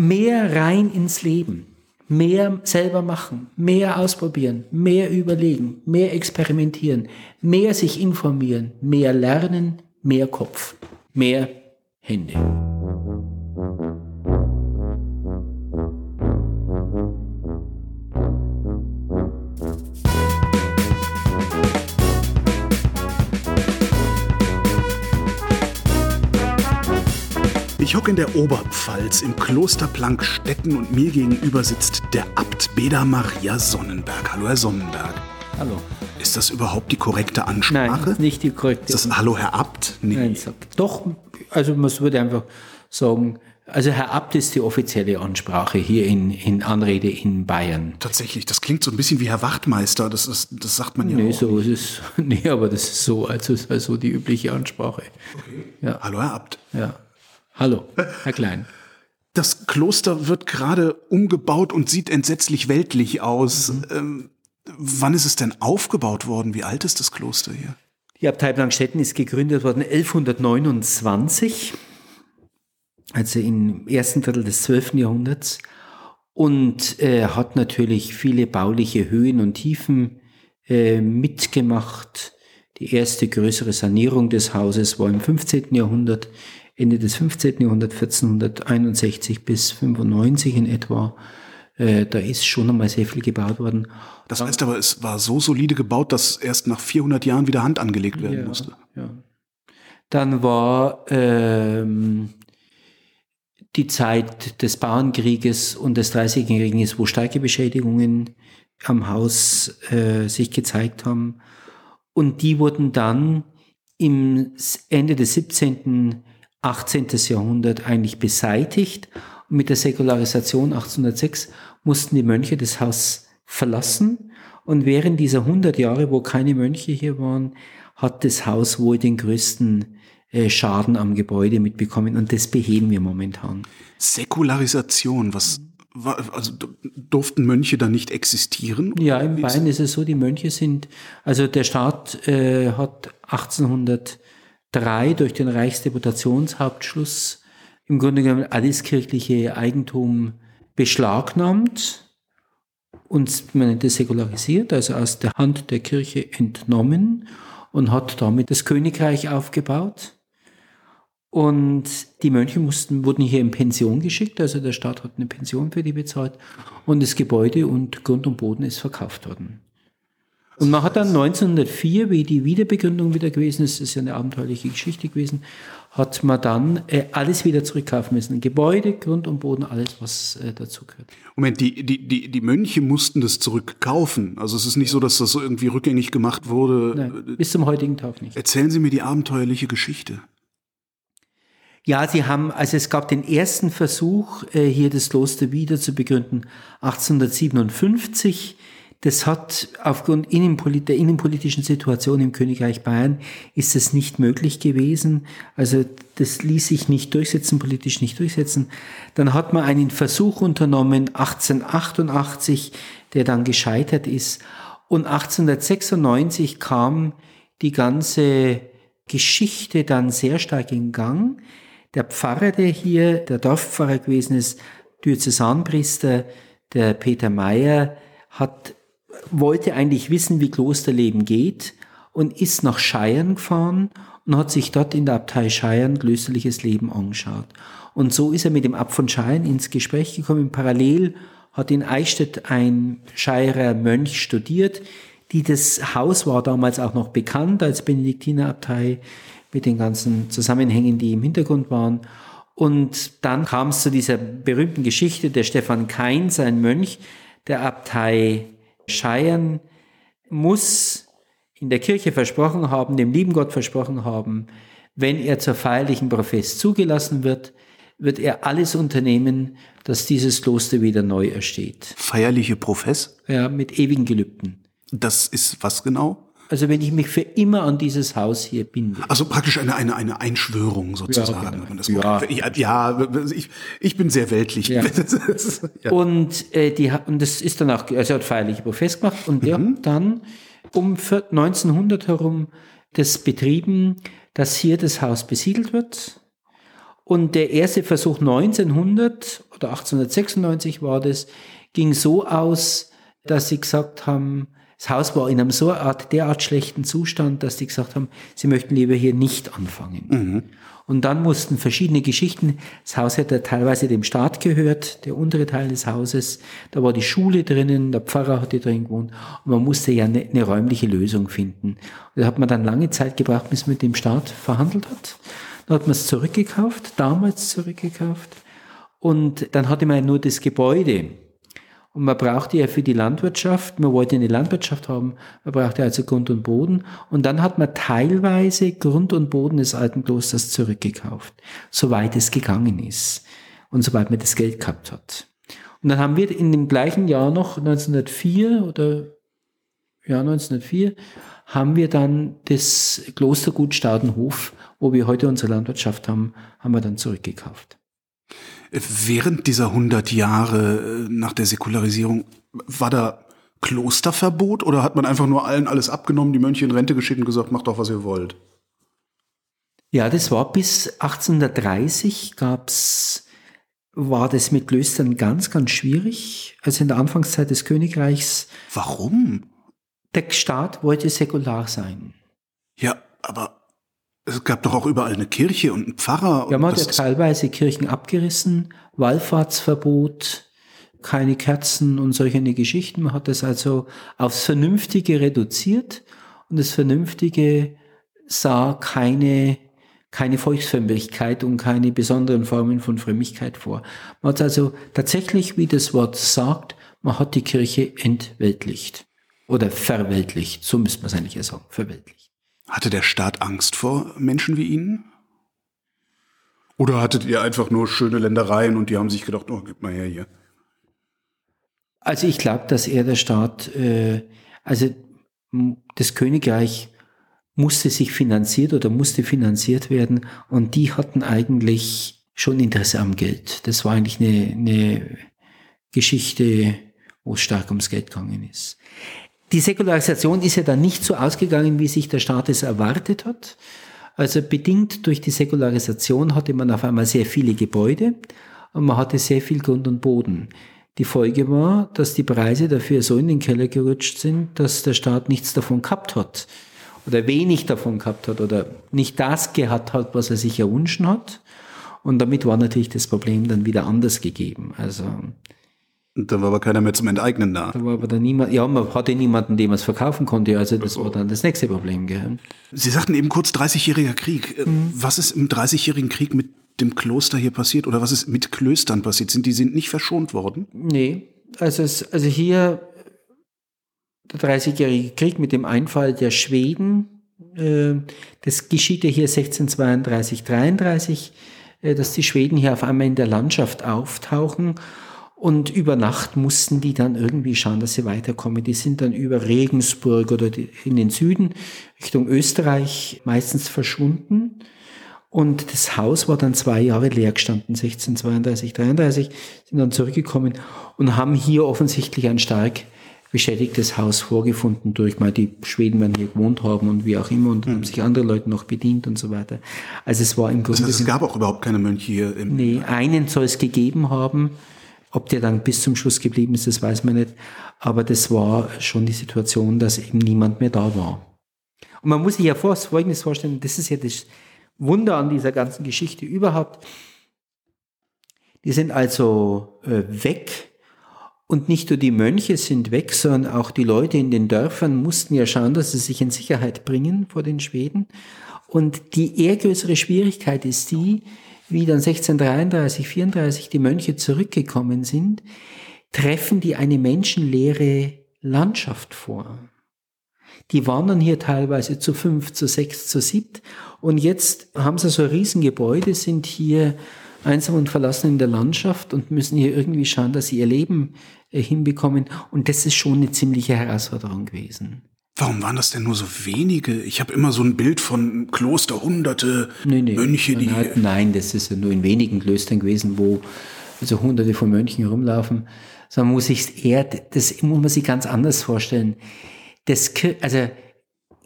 mehr rein ins Leben, mehr selber machen, mehr ausprobieren, mehr überlegen, mehr experimentieren, mehr sich informieren, mehr lernen, mehr Kopf, mehr Hände. Ich hocke in der Oberpfalz im Kloster Plankstetten und mir gegenüber sitzt der Abt Beda Maria Sonnenberg. Hallo, Herr Sonnenberg. Hallo. Ist das überhaupt die korrekte Ansprache? Nein, nicht die korrekte. Ist das Hallo, Herr Abt? Nee. Nein, doch, also man würde einfach sagen, also Herr Abt ist die offizielle Ansprache hier in, in Anrede in Bayern. Tatsächlich, das klingt so ein bisschen wie Herr Wachtmeister, das, ist, das sagt man ja nee, auch. So ist es, nee, aber das ist so, also ist also die übliche Ansprache. Okay. Ja. Hallo, Herr Abt. Ja. Hallo, Herr Klein. Das Kloster wird gerade umgebaut und sieht entsetzlich weltlich aus. Mhm. Ähm, wann ist es denn aufgebaut worden? Wie alt ist das Kloster hier? Die Abtei Blankstetten ist gegründet worden 1129, also im ersten Drittel des 12. Jahrhunderts und äh, hat natürlich viele bauliche Höhen und Tiefen äh, mitgemacht. Die erste größere Sanierung des Hauses war im 15. Jahrhundert. Ende des 15. Jahrhunderts, 1461 bis 95 in etwa. Äh, da ist schon einmal sehr viel gebaut worden. Das heißt aber, es war so solide gebaut, dass erst nach 400 Jahren wieder Hand angelegt werden ja, musste. Ja. Dann war ähm, die Zeit des Bauernkrieges und des Dreißigjährigen Krieges, wo starke Beschädigungen am Haus äh, sich gezeigt haben. Und die wurden dann im Ende des 17. 18. Jahrhundert eigentlich beseitigt. Und mit der Säkularisation 1806 mussten die Mönche das Haus verlassen. Und während dieser 100 Jahre, wo keine Mönche hier waren, hat das Haus wohl den größten äh, Schaden am Gebäude mitbekommen. Und das beheben wir momentan. Säkularisation, was also durften Mönche da nicht existieren? Ja, in Bayern ist es so, die Mönche sind, also der Staat äh, hat 1800 drei durch den Reichsdeputationshauptschluss im Grunde genommen alles kirchliche Eigentum beschlagnahmt und man nennt es säkularisiert, also aus der Hand der Kirche entnommen und hat damit das Königreich aufgebaut. Und die Mönche mussten, wurden hier in Pension geschickt, also der Staat hat eine Pension für die bezahlt und das Gebäude und Grund und Boden ist verkauft worden. Und man hat dann 1904, wie die Wiederbegründung wieder gewesen ist, das ist ja eine abenteuerliche Geschichte gewesen, hat man dann äh, alles wieder zurückkaufen müssen. Gebäude, Grund und Boden, alles, was äh, dazu gehört. Moment, die, die, die, die Mönche mussten das zurückkaufen. Also es ist nicht so, dass das irgendwie rückgängig gemacht wurde. Nein, bis zum heutigen Tag nicht. Erzählen Sie mir die abenteuerliche Geschichte. Ja, sie haben, also es gab den ersten Versuch, äh, hier das Kloster wieder zu begründen, 1857 das hat aufgrund der innenpolitischen Situation im Königreich Bayern ist es nicht möglich gewesen. Also das ließ sich nicht durchsetzen, politisch nicht durchsetzen. Dann hat man einen Versuch unternommen, 1888, der dann gescheitert ist. Und 1896 kam die ganze Geschichte dann sehr stark in Gang. Der Pfarrer, der hier, der Dorfpfarrer gewesen ist, Diözesanpriester, der Peter Meyer, hat wollte eigentlich wissen, wie Klosterleben geht und ist nach Scheiern gefahren und hat sich dort in der Abtei Scheiern klösterliches Leben angeschaut. Und so ist er mit dem Abt von Scheiern ins Gespräch gekommen. Parallel hat in Eichstätt ein Scheierer Mönch studiert. Die, das Haus war damals auch noch bekannt als Benediktinerabtei mit den ganzen Zusammenhängen, die im Hintergrund waren. Und dann kam es zu dieser berühmten Geschichte, der Stefan Kein, sein Mönch der Abtei Scheiern muss in der Kirche versprochen haben, dem lieben Gott versprochen haben, wenn er zur feierlichen Profess zugelassen wird, wird er alles unternehmen, dass dieses Kloster wieder neu ersteht. Feierliche Profess? Ja, mit ewigen Gelübden. Das ist was genau? Also wenn ich mich für immer an dieses Haus hier binde. Also praktisch eine, eine, eine Einschwörung sozusagen. Ja, genau. ja. ja, ich, ich bin sehr weltlich. Ja. Und, äh, die, und das ist dann auch, also er hat feierliche Profess gemacht und der mhm. dann um 1900 herum das betrieben, dass hier das Haus besiedelt wird. Und der erste Versuch 1900, oder 1896 war das, ging so aus, dass sie gesagt haben, das Haus war in einem so Art, derart schlechten Zustand, dass die gesagt haben, sie möchten lieber hier nicht anfangen. Mhm. Und dann mussten verschiedene Geschichten, das Haus hätte teilweise dem Staat gehört, der untere Teil des Hauses, da war die Schule drinnen, der Pfarrer hatte drin gewohnt und man musste ja eine, eine räumliche Lösung finden. Und da hat man dann lange Zeit gebraucht, bis man mit dem Staat verhandelt hat. Dann hat man es zurückgekauft, damals zurückgekauft und dann hatte man nur das Gebäude und man brauchte ja für die Landwirtschaft, man wollte eine Landwirtschaft haben, man brauchte also Grund und Boden. Und dann hat man teilweise Grund und Boden des alten Klosters zurückgekauft, soweit es gegangen ist und soweit man das Geld gehabt hat. Und dann haben wir in dem gleichen Jahr noch, 1904 oder ja, 1904, haben wir dann das Klostergut Staudenhof, wo wir heute unsere Landwirtschaft haben, haben wir dann zurückgekauft. Während dieser 100 Jahre äh, nach der Säkularisierung war da Klosterverbot oder hat man einfach nur allen alles abgenommen, die Mönche in Rente geschickt und gesagt, macht doch, was ihr wollt? Ja, das war bis 1830 gab's, war das mit Klöstern ganz, ganz schwierig. Also in der Anfangszeit des Königreichs. Warum? Der Staat wollte säkular sein. Ja, aber es gab doch auch überall eine Kirche und einen Pfarrer. Ja, man hat ja teilweise Kirchen abgerissen, Wallfahrtsverbot, keine Kerzen und solche Geschichten. Man hat das also aufs Vernünftige reduziert und das Vernünftige sah keine, keine Volksfrömmigkeit und keine besonderen Formen von Frömmigkeit vor. Man hat also tatsächlich, wie das Wort sagt, man hat die Kirche entweltlicht oder verweltlicht. So müsste man es eigentlich sagen, verweltlicht. Hatte der Staat Angst vor Menschen wie Ihnen? Oder hattet ihr einfach nur schöne Ländereien und die haben sich gedacht, oh, gib mal her hier? Also ich glaube, dass er der Staat, äh, also das Königreich musste sich finanziert oder musste finanziert werden und die hatten eigentlich schon Interesse am Geld. Das war eigentlich eine, eine Geschichte, wo es stark ums Geld gegangen ist. Die Säkularisation ist ja dann nicht so ausgegangen, wie sich der Staat es erwartet hat. Also bedingt durch die Säkularisation hatte man auf einmal sehr viele Gebäude und man hatte sehr viel Grund und Boden. Die Folge war, dass die Preise dafür so in den Keller gerutscht sind, dass der Staat nichts davon gehabt hat oder wenig davon gehabt hat oder nicht das gehabt hat, was er sich erwünschen hat. Und damit war natürlich das Problem dann wieder anders gegeben. Also da war aber keiner mehr zum Enteignen da. Da war aber dann niemand, ja, man hatte niemanden, dem man es verkaufen konnte. Also das war dann das nächste Problem. Gell? Sie sagten eben kurz 30-jähriger Krieg. Äh, mhm. Was ist im 30-jährigen Krieg mit dem Kloster hier passiert oder was ist mit Klöstern passiert? Sind die sind nicht verschont worden? Nee, also, es, also hier der 30-jährige Krieg mit dem Einfall der Schweden, äh, das geschieht ja hier 1632, 33, äh, dass die Schweden hier auf einmal in der Landschaft auftauchen und über Nacht mussten die dann irgendwie schauen, dass sie weiterkommen. Die sind dann über Regensburg oder in den Süden Richtung Österreich meistens verschwunden. Und das Haus war dann zwei Jahre leer gestanden, 1632, 33, sind dann zurückgekommen und haben hier offensichtlich ein stark beschädigtes Haus vorgefunden durch mal die Schweden werden hier gewohnt haben und wie auch immer und mhm. haben sich andere Leute noch bedient und so weiter. Also es war im Grunde. Das heißt, es gab auch überhaupt keine Mönche hier im. Nee, einen soll es gegeben haben ob der dann bis zum Schluss geblieben ist, das weiß man nicht. Aber das war schon die Situation, dass eben niemand mehr da war. Und man muss sich ja Folgendes vorstellen, das ist ja das Wunder an dieser ganzen Geschichte überhaupt. Die sind also äh, weg und nicht nur die Mönche sind weg, sondern auch die Leute in den Dörfern mussten ja schauen, dass sie sich in Sicherheit bringen vor den Schweden. Und die eher größere Schwierigkeit ist die, wie dann 1633, 34 die Mönche zurückgekommen sind, treffen die eine menschenleere Landschaft vor. Die wandern hier teilweise zu fünf, zu sechs, zu siebt. Und jetzt haben sie so ein Riesengebäude, sind hier einsam und verlassen in der Landschaft und müssen hier irgendwie schauen, dass sie ihr Leben äh, hinbekommen. Und das ist schon eine ziemliche Herausforderung gewesen. Warum waren das denn nur so wenige? Ich habe immer so ein Bild von Kloster, hunderte nee, nee, Mönche, die. Hat, nein, das ist ja nur in wenigen Klöstern gewesen, wo also hunderte von Mönchen herumlaufen. Sondern muss sich eher, das muss man sich ganz anders vorstellen. Das, also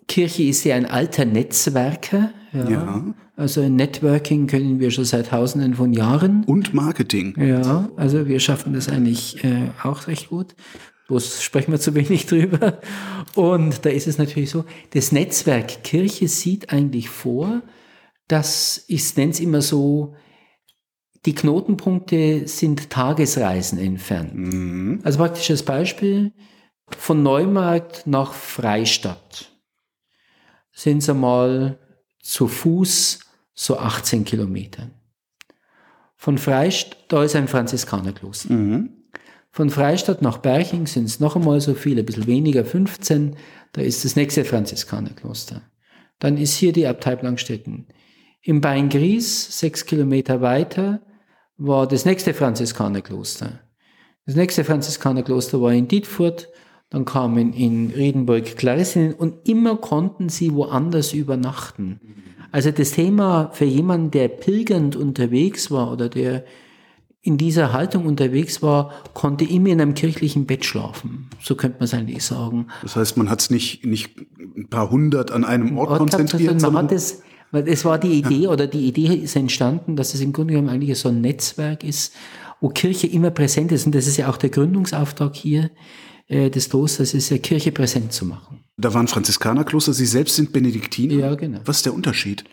Kirche ist ja ein alter Netzwerker, Ja. Ja. Also Networking können wir schon seit Tausenden von Jahren. Und Marketing. Ja, also wir schaffen das eigentlich äh, auch recht gut. Bloß sprechen wir zu wenig drüber. Und da ist es natürlich so, das Netzwerk Kirche sieht eigentlich vor, dass, ich nenne es immer so, die Knotenpunkte sind Tagesreisen entfernt. Mhm. Also praktisch als Beispiel, von Neumarkt nach Freistadt sind es einmal zu Fuß so 18 Kilometer. Von Freistadt, da ist ein Franziskanerkloster. Mhm. Von Freistadt nach Berching sind es noch einmal so viel, ein bisschen weniger, 15. Da ist das nächste Franziskanerkloster. Dann ist hier die Abtei Blankstetten. Im Beingries, sechs Kilometer weiter, war das nächste Franziskanerkloster. Das nächste Franziskanerkloster war in Dietfurt, dann kamen in Riedenburg Klarissinnen und immer konnten sie woanders übernachten. Also das Thema für jemanden, der pilgernd unterwegs war oder der in dieser Haltung unterwegs war, konnte immer in einem kirchlichen Bett schlafen. So könnte man es eigentlich sagen. Das heißt, man hat es nicht, nicht ein paar hundert an einem Ort, Ort konzentriert, sondern man hat es, weil es war die Idee oder die Idee ist entstanden, dass es im Grunde genommen eigentlich so ein Netzwerk ist, wo Kirche immer präsent ist. Und das ist ja auch der Gründungsauftrag hier äh, des Klosters, ist ja Kirche präsent zu machen. da waren Franziskanerkloster, Sie selbst sind Benediktiner. Ja, genau. Was ist der Unterschied?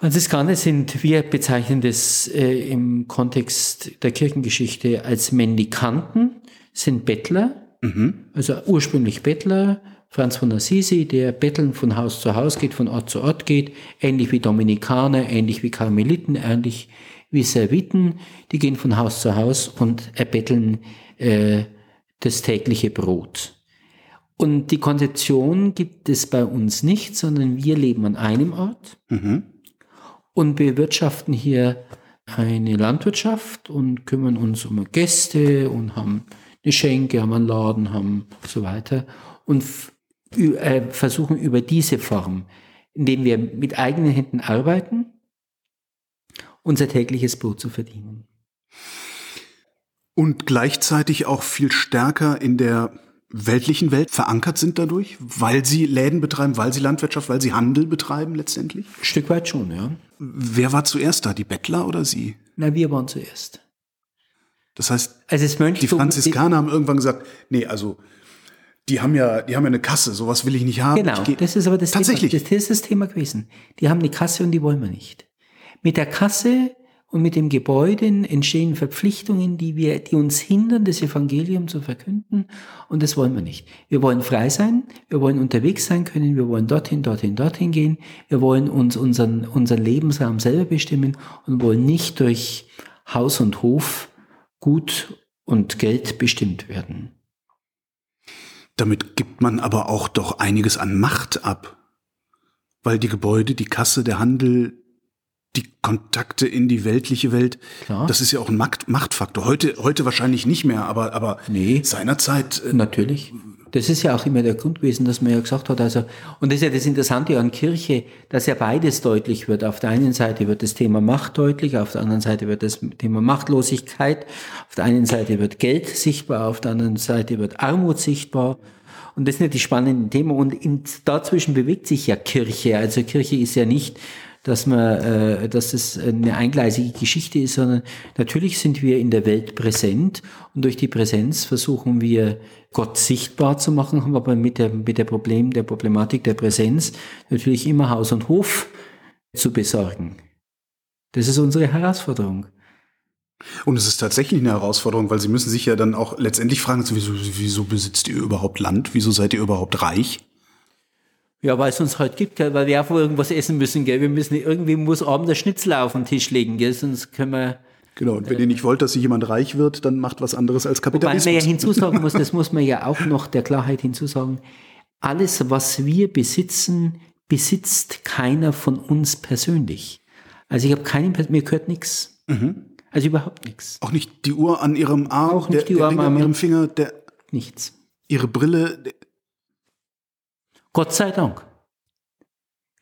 Franziskaner sind, wir bezeichnen das äh, im Kontext der Kirchengeschichte als Mendikanten, sind Bettler, also ursprünglich Bettler. Franz von Assisi, der betteln von Haus zu Haus geht, von Ort zu Ort geht, ähnlich wie Dominikaner, ähnlich wie Karmeliten, ähnlich wie Serviten, die gehen von Haus zu Haus und erbetteln äh, das tägliche Brot. Und die Konzeption gibt es bei uns nicht, sondern wir leben an einem Ort und bewirtschaften hier eine Landwirtschaft und kümmern uns um Gäste und haben eine Schenke, haben einen Laden, haben so weiter und äh, versuchen über diese Form, indem wir mit eigenen Händen arbeiten, unser tägliches Brot zu verdienen. Und gleichzeitig auch viel stärker in der weltlichen Welt verankert sind dadurch, weil sie Läden betreiben, weil sie Landwirtschaft, weil sie Handel betreiben letztendlich? Ein Stück weit schon, ja. Wer war zuerst da, die Bettler oder Sie? Na, wir waren zuerst. Das heißt, Also das die Franziskaner haben irgendwann gesagt, nee, also die haben ja, die haben ja eine Kasse, sowas will ich nicht haben. Genau, das ist aber das Tatsächlich. Thema. Das ist das Thema gewesen. Die haben eine Kasse und die wollen wir nicht. Mit der Kasse und mit dem Gebäude entstehen Verpflichtungen, die wir, die uns hindern, das Evangelium zu verkünden. Und das wollen wir nicht. Wir wollen frei sein. Wir wollen unterwegs sein können. Wir wollen dorthin, dorthin, dorthin gehen. Wir wollen uns unseren, unseren Lebensraum selber bestimmen und wollen nicht durch Haus und Hof Gut und Geld bestimmt werden. Damit gibt man aber auch doch einiges an Macht ab. Weil die Gebäude, die Kasse, der Handel, die Kontakte in die weltliche Welt, Klar. das ist ja auch ein Macht Machtfaktor. Heute, heute wahrscheinlich nicht mehr, aber, aber Nee. seinerzeit, äh, Natürlich. Das ist ja auch immer der Grund gewesen, dass man ja gesagt hat, also, und das ist ja das Interessante an Kirche, dass ja beides deutlich wird. Auf der einen Seite wird das Thema Macht deutlich, auf der anderen Seite wird das Thema Machtlosigkeit, auf der einen Seite wird Geld sichtbar, auf der anderen Seite wird Armut sichtbar. Und das sind ja die spannenden Themen. Und in, dazwischen bewegt sich ja Kirche. Also Kirche ist ja nicht, dass man, äh, dass es eine eingleisige Geschichte ist, sondern natürlich sind wir in der Welt präsent und durch die Präsenz versuchen wir Gott sichtbar zu machen, haben aber mit der mit der Problem der Problematik der Präsenz natürlich immer Haus und Hof zu besorgen. Das ist unsere Herausforderung. und es ist tatsächlich eine Herausforderung, weil sie müssen sich ja dann auch letztendlich fragen, so, wieso, wieso besitzt ihr überhaupt Land? Wieso seid ihr überhaupt reich? Ja, weil es uns halt gibt, gell? weil wir auch irgendwas essen müssen, gell? Wir müssen irgendwie muss abends der Schnitzel auf den Tisch legen, gell? Sonst können wir Genau, und wenn ihr nicht wollt, dass jemand reich wird, dann macht was anderes als Wobei man ja Kapitalismus. hinzusagen muss, das muss man ja auch noch der Klarheit hinzusagen, alles, was wir besitzen, besitzt keiner von uns persönlich. Also ich habe keinen, mir gehört nichts. Also überhaupt nichts. Auch nicht die Uhr an ihrem Arm, Auch nicht der, die der Uhr Ring an ihrem Finger, der, Nichts. ihre Brille. Gott sei Dank.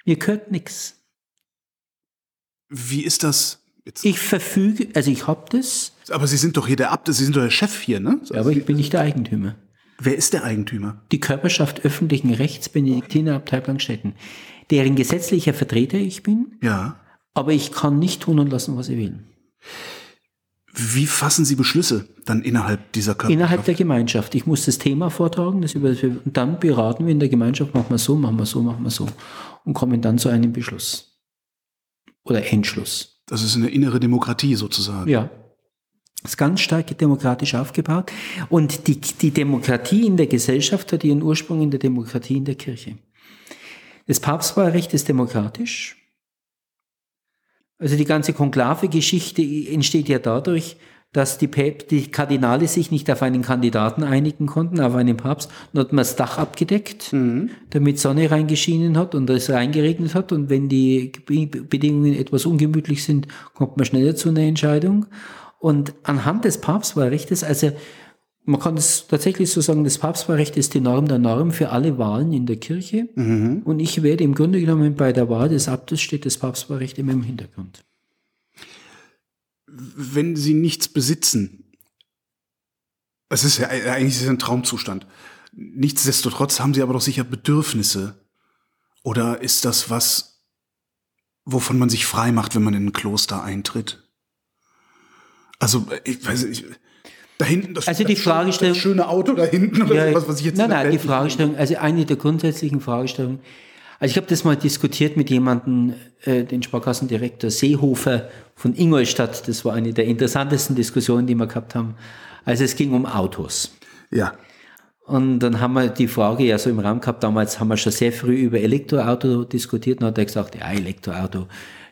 Mir gehört nichts. wie ist das? Jetzt, Ich verfüge, also ich habe das, aber Sie sind doch hier der Abt, Sie sind doch der Chef hier, ne? aber ich bin nicht der Eigentümer. Wer ist der Eigentümer? Die Körperschaft öffentlichen Rechts Benediktinerabtei Blankstetten, deren gesetzlicher Vertreter ich bin. Ja. Aber ich kann nicht tun und lassen, was ich will. Wie fassen Sie Beschlüsse dann innerhalb dieser Körperschaft? Innerhalb der Gemeinschaft. Ich muss das Thema vortragen, das über, und dann beraten wir in der Gemeinschaft, machen wir so, machen wir so, machen wir so. Und kommen dann zu einem Beschluss. Oder Entschluss. Das ist eine innere Demokratie sozusagen. Ja. Das ist ganz stark demokratisch aufgebaut. Und die, die Demokratie in der Gesellschaft hat ihren Ursprung in der Demokratie in der Kirche. Das Papstwahlrecht ist demokratisch. Also die ganze Konklave-Geschichte entsteht ja dadurch, dass die, Päp die Kardinale sich nicht auf einen Kandidaten einigen konnten, auf einen Papst. Dann hat man das Dach abgedeckt, mhm. damit Sonne reingeschienen hat und es reingeregnet hat. Und wenn die Bedingungen etwas ungemütlich sind, kommt man schneller zu einer Entscheidung. Und anhand des Papstwahlrechtes, also man kann es tatsächlich so sagen, das Papstwahlrecht ist die Norm der Norm für alle Wahlen in der Kirche. Mhm. Und ich werde im Grunde genommen bei der Wahl des Abtes steht das Papstwahlrecht immer im Hintergrund. Wenn Sie nichts besitzen, es ist ja eigentlich ist ein Traumzustand. Nichtsdestotrotz haben Sie aber doch sicher Bedürfnisse. Oder ist das was, wovon man sich frei macht, wenn man in ein Kloster eintritt? Also, ich weiß nicht da hinten, das, also die das Fragestellung, das schöne Auto da hinten oder ja, sowas, was ich jetzt Nein, nein, die Fragestellung, also eine der grundsätzlichen Fragestellungen. Also ich habe das mal diskutiert mit jemandem, äh, den Sparkassendirektor Seehofer von Ingolstadt. Das war eine der interessantesten Diskussionen, die wir gehabt haben. Also es ging um Autos. Ja. Und dann haben wir die Frage ja so im Raum gehabt, damals haben wir schon sehr früh über Elektroauto diskutiert, und hat er gesagt, ja, Elektroauto,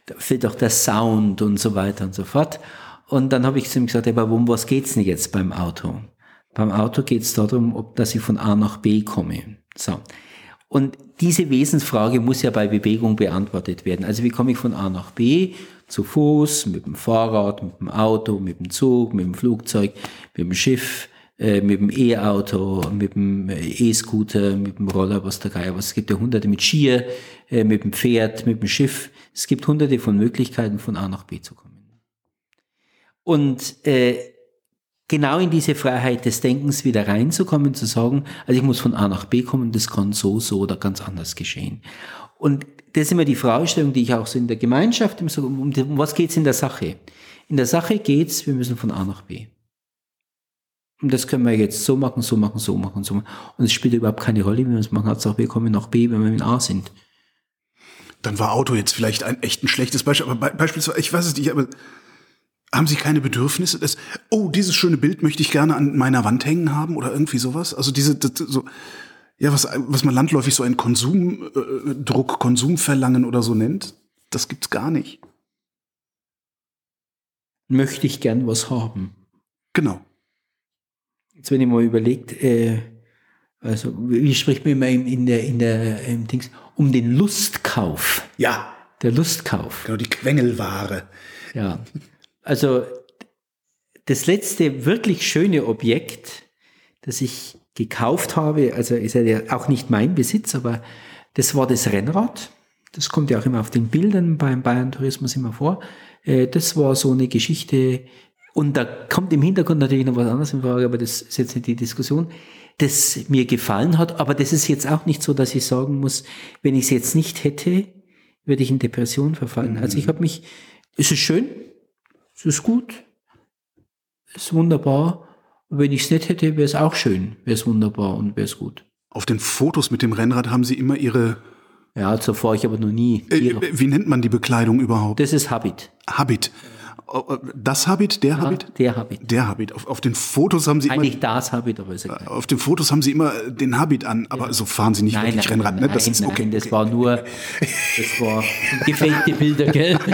da fehlt doch der Sound und so weiter und so fort. Und dann habe ich zu ihm gesagt, aber um was geht's denn jetzt beim Auto? Beim Auto geht's darum, ob dass ich von A nach B komme. So. Und diese Wesensfrage muss ja bei Bewegung beantwortet werden. Also wie komme ich von A nach B? Zu Fuß, mit dem Fahrrad, mit dem Auto, mit dem Zug, mit dem Flugzeug, mit dem Schiff, äh, mit dem E-Auto, mit dem E-Scooter, mit dem Roller, was der Geier was. Es gibt ja hunderte mit Skier, äh, mit dem Pferd, mit dem Schiff. Es gibt hunderte von Möglichkeiten, von A nach B zu kommen. Und äh, genau in diese Freiheit des Denkens wieder reinzukommen, zu sagen, also ich muss von A nach B kommen, das kann so, so oder ganz anders geschehen. Und das ist immer die Fragestellung, die ich auch so in der Gemeinschaft, um, um, um was geht's in der Sache? In der Sache geht's, wir müssen von A nach B. Und das können wir jetzt so machen, so machen, so machen, so machen. Und es spielt überhaupt keine Rolle, wie wir es machen. Hauptsache, wir kommen nach B, wenn wir in A sind. Dann war Auto jetzt vielleicht ein echt ein schlechtes Beispiel. Aber beispielsweise, ich weiß es nicht, aber haben Sie keine Bedürfnisse? Das, oh, dieses schöne Bild möchte ich gerne an meiner Wand hängen haben oder irgendwie sowas? Also diese, das, so, ja, was, was man landläufig so ein Konsumdruck, äh, Konsumverlangen oder so nennt, das gibt's gar nicht. Möchte ich gern was haben? Genau. Jetzt, wenn ich mal überlegt, äh, also wie spricht man immer in der, in der im Dings, um den Lustkauf. Ja. Der Lustkauf. Genau, die Quengelware. Ja. Also das letzte wirklich schöne Objekt, das ich gekauft habe, also ist ja auch nicht mein Besitz, aber das war das Rennrad. Das kommt ja auch immer auf den Bildern beim Bayern Tourismus immer vor. Äh, das war so eine Geschichte, und da kommt im Hintergrund natürlich noch was anderes in Frage, aber das ist jetzt nicht die Diskussion, das mir gefallen hat. Aber das ist jetzt auch nicht so, dass ich sagen muss, wenn ich es jetzt nicht hätte, würde ich in Depression verfallen. Mhm. Also ich habe mich, es ist schön, es ist gut, es ist wunderbar. Wenn ich es nicht hätte, wäre es auch schön, wäre es wunderbar und wäre es gut. Auf den Fotos mit dem Rennrad haben Sie immer Ihre. Ja, fahre ich aber noch nie. Äh, wie nennt man die Bekleidung überhaupt? Das ist Habit. Habit. Das Habit, der ja, Habit? Der Habit. Der Habit. Auf, auf, den Fotos haben Sie Eigentlich immer, das Habit, aber ist egal. Auf den Fotos haben Sie immer den Habit an, aber ja. so fahren Sie nicht nein, wirklich nein, Rennrad, ne? Das nein, ist okay. Nein, das war nur, das war gefakte Bilder, gell?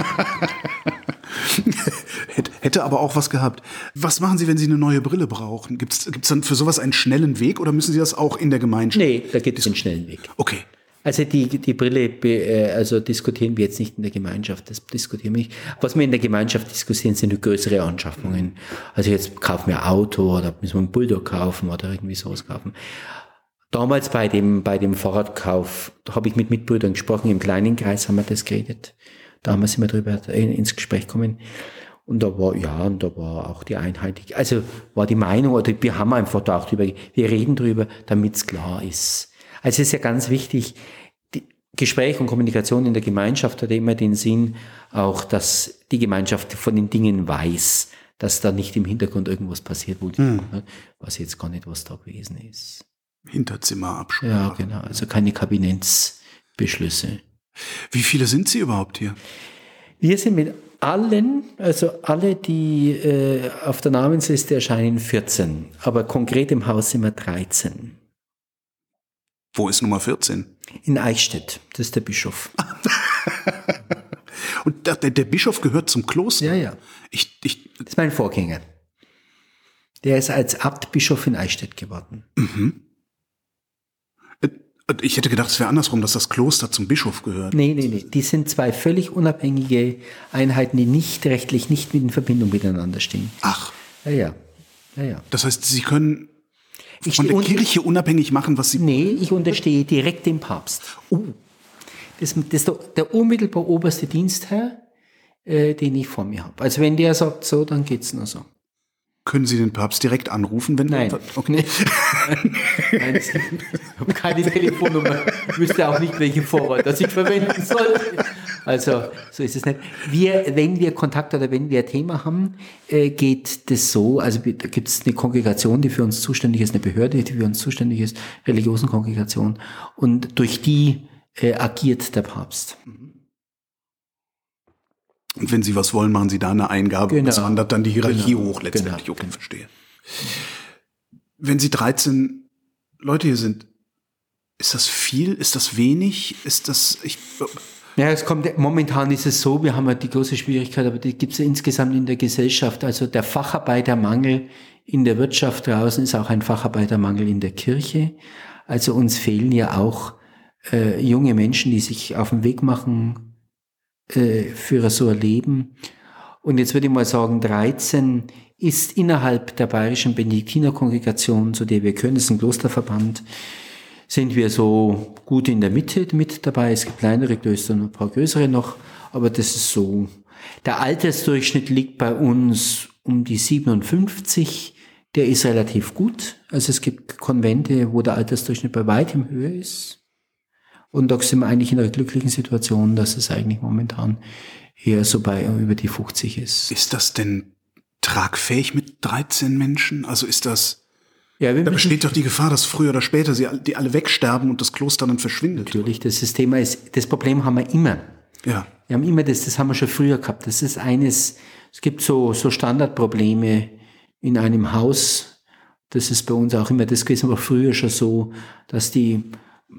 Hätte aber auch was gehabt. Was machen Sie, wenn Sie eine neue Brille brauchen? Gibt es dann für sowas einen schnellen Weg oder müssen Sie das auch in der Gemeinschaft? Nee, da gibt es einen schnellen Weg. Okay. Also die, die Brille, äh, also diskutieren wir jetzt nicht in der Gemeinschaft, das diskutieren wir nicht. Was wir in der Gemeinschaft diskutieren, sind größere Anschaffungen. Also jetzt kaufen wir ein Auto oder müssen wir einen Bulldog kaufen oder irgendwie sowas kaufen. Damals bei dem, bei dem Fahrradkauf, da habe ich mit Mitbrüdern gesprochen, im kleinen Kreis haben wir das geredet. Damals sind wir darüber ins Gespräch gekommen. Und da war, ja, und da war auch die einheitliche, also war die Meinung, oder wir haben einfach da auch drüber, wir reden drüber, damit es klar ist. Also es ist ja ganz wichtig, Gespräch und Kommunikation in der Gemeinschaft hat immer den Sinn, auch, dass die Gemeinschaft von den Dingen weiß, dass da nicht im Hintergrund irgendwas passiert, wo die, Mhm. was jetzt gar nicht was da gewesen ist. Hinterzimmerabsprache. Ja, genau. Also keine Kabinettsbeschlüsse. Wie viele sind Sie überhaupt hier? Wir sind mit allen, also alle, die äh, auf der Namensliste erscheinen, 14. Aber konkret im Haus sind wir 13. Wo ist Nummer 14? In Eichstätt, das ist der Bischof. Und der, der, Bischof gehört zum Kloster. Ja, ja. Ich, ich, Das ist mein Vorgänger. Der ist als Abtbischof in Eichstätt geworden. äh, ich hätte gedacht, es wäre andersrum, dass das Kloster zum Bischof gehört. Nee, nee, nee. Die sind zwei völlig unabhängige Einheiten, die nicht rechtlich nicht in Verbindung miteinander stehen. Ach, Ja, ja. Ja, ja. das heißt, Sie können Ich von der Kirche unabhängig machen, was Sie. Nee, ich unterstehe direkt dem Papst. Oh, Das, das ist der, der unmittelbar oberste Dienstherr, äh, den ich vor mir habe. Also wenn der sagt so, dann geht's nur so. können Sie den Papst direkt anrufen, wenn Nein. Okay. Nein, ich habe keine Telefonnummer. Ich wüsste auch nicht, welche Vorwahl das ich verwenden sollte. Also, so ist es nicht. Wir, wenn wir Kontakt oder wenn wir ein Thema haben, äh, geht das so, also da gibt es eine Kongregation, die für uns zuständig ist, eine Behörde, die für uns zuständig ist, religiösen Kongregation. Und durch die äh, agiert der Papst. Und wenn Sie was wollen, machen Sie da eine Eingabe und Genau. es wandert dann die Hierarchie Genau. hoch letztendlich. Genau. Okay, verstehe. Wenn Sie 13 Leute hier sind, ist das viel? Ist das wenig? Ist das, ich, Ja, es kommt, momentan ist es so, wir haben ja die große Schwierigkeit, aber die gibt es ja insgesamt in der Gesellschaft. Also der Facharbeitermangel in der Wirtschaft draußen ist auch ein Facharbeitermangel in der Kirche. Also uns fehlen ja auch äh, junge Menschen, die sich auf den Weg machen äh, für so ein Leben. Und jetzt würde ich mal sagen, 13 ist innerhalb der bayerischen Benediktinerkongregation, zu der wir gehören, das ist ein Klosterverband, sind wir so gut in der Mitte mit dabei. Es gibt kleinere Klöster und ein paar größere noch, aber das ist so. Der Altersdurchschnitt liegt bei uns um die 57. Der ist relativ gut. Also es gibt Konvente, wo der Altersdurchschnitt bei weitem höher ist. Und da sind wir eigentlich in einer glücklichen Situation, dass es eigentlich momentan eher so bei über die 50 ist. ist das denn tragfähig mit 13 Menschen? Also ist das, Ja, da besteht doch die Gefahr, dass früher oder später sie die alle wegsterben und das Kloster dann verschwindet. natürlich, das ist Thema ist, das Problem haben wir immer. Ja. Wir haben immer das, das haben wir schon früher gehabt. Das ist eines, es gibt so, so Standardprobleme in einem Haus. Das ist bei uns auch immer das gewesen, aber früher schon so, dass die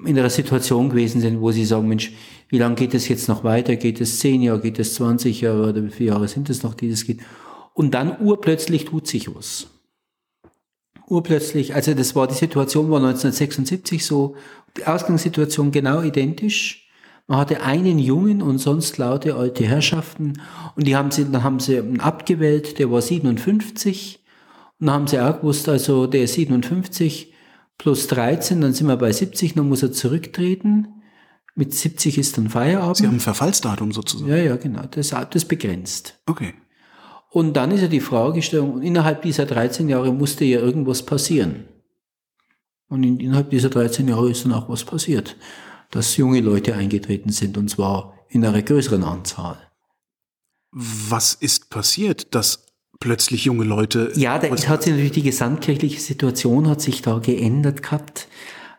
in einer Situation gewesen sind, wo sie sagen, Mensch, wie lange geht es jetzt noch weiter? Geht es zehn Jahre? Geht es 20 Jahre? Oder wie viele Jahre sind es noch, die das geht? Und dann urplötzlich tut sich was. Urplötzlich, also das war die Situation, war 1976 so, die Ausgangssituation genau identisch. Man hatte einen Jungen und sonst laute alte Herrschaften und die haben sie, dann haben sie einen abgewählt, der war 57 und dann haben sie auch gewusst, also der ist 57 plus 13, dann sind wir bei 70, dann muss er zurücktreten. Mit 70 ist dann Feierabend. Sie haben ein Verfallsdatum sozusagen. ja, ja, genau, das, das begrenzt. Okay. Und dann ist ja die Fragestellung, innerhalb dieser 13 Jahre musste ja irgendwas passieren. Und in, innerhalb dieser 13 Jahre ist dann auch was passiert, dass junge Leute eingetreten sind, und zwar in einer größeren Anzahl. Was ist passiert, dass plötzlich junge Leute. Ja, da hat sich natürlich die gesamtkirchliche Situation hat sich da geändert gehabt.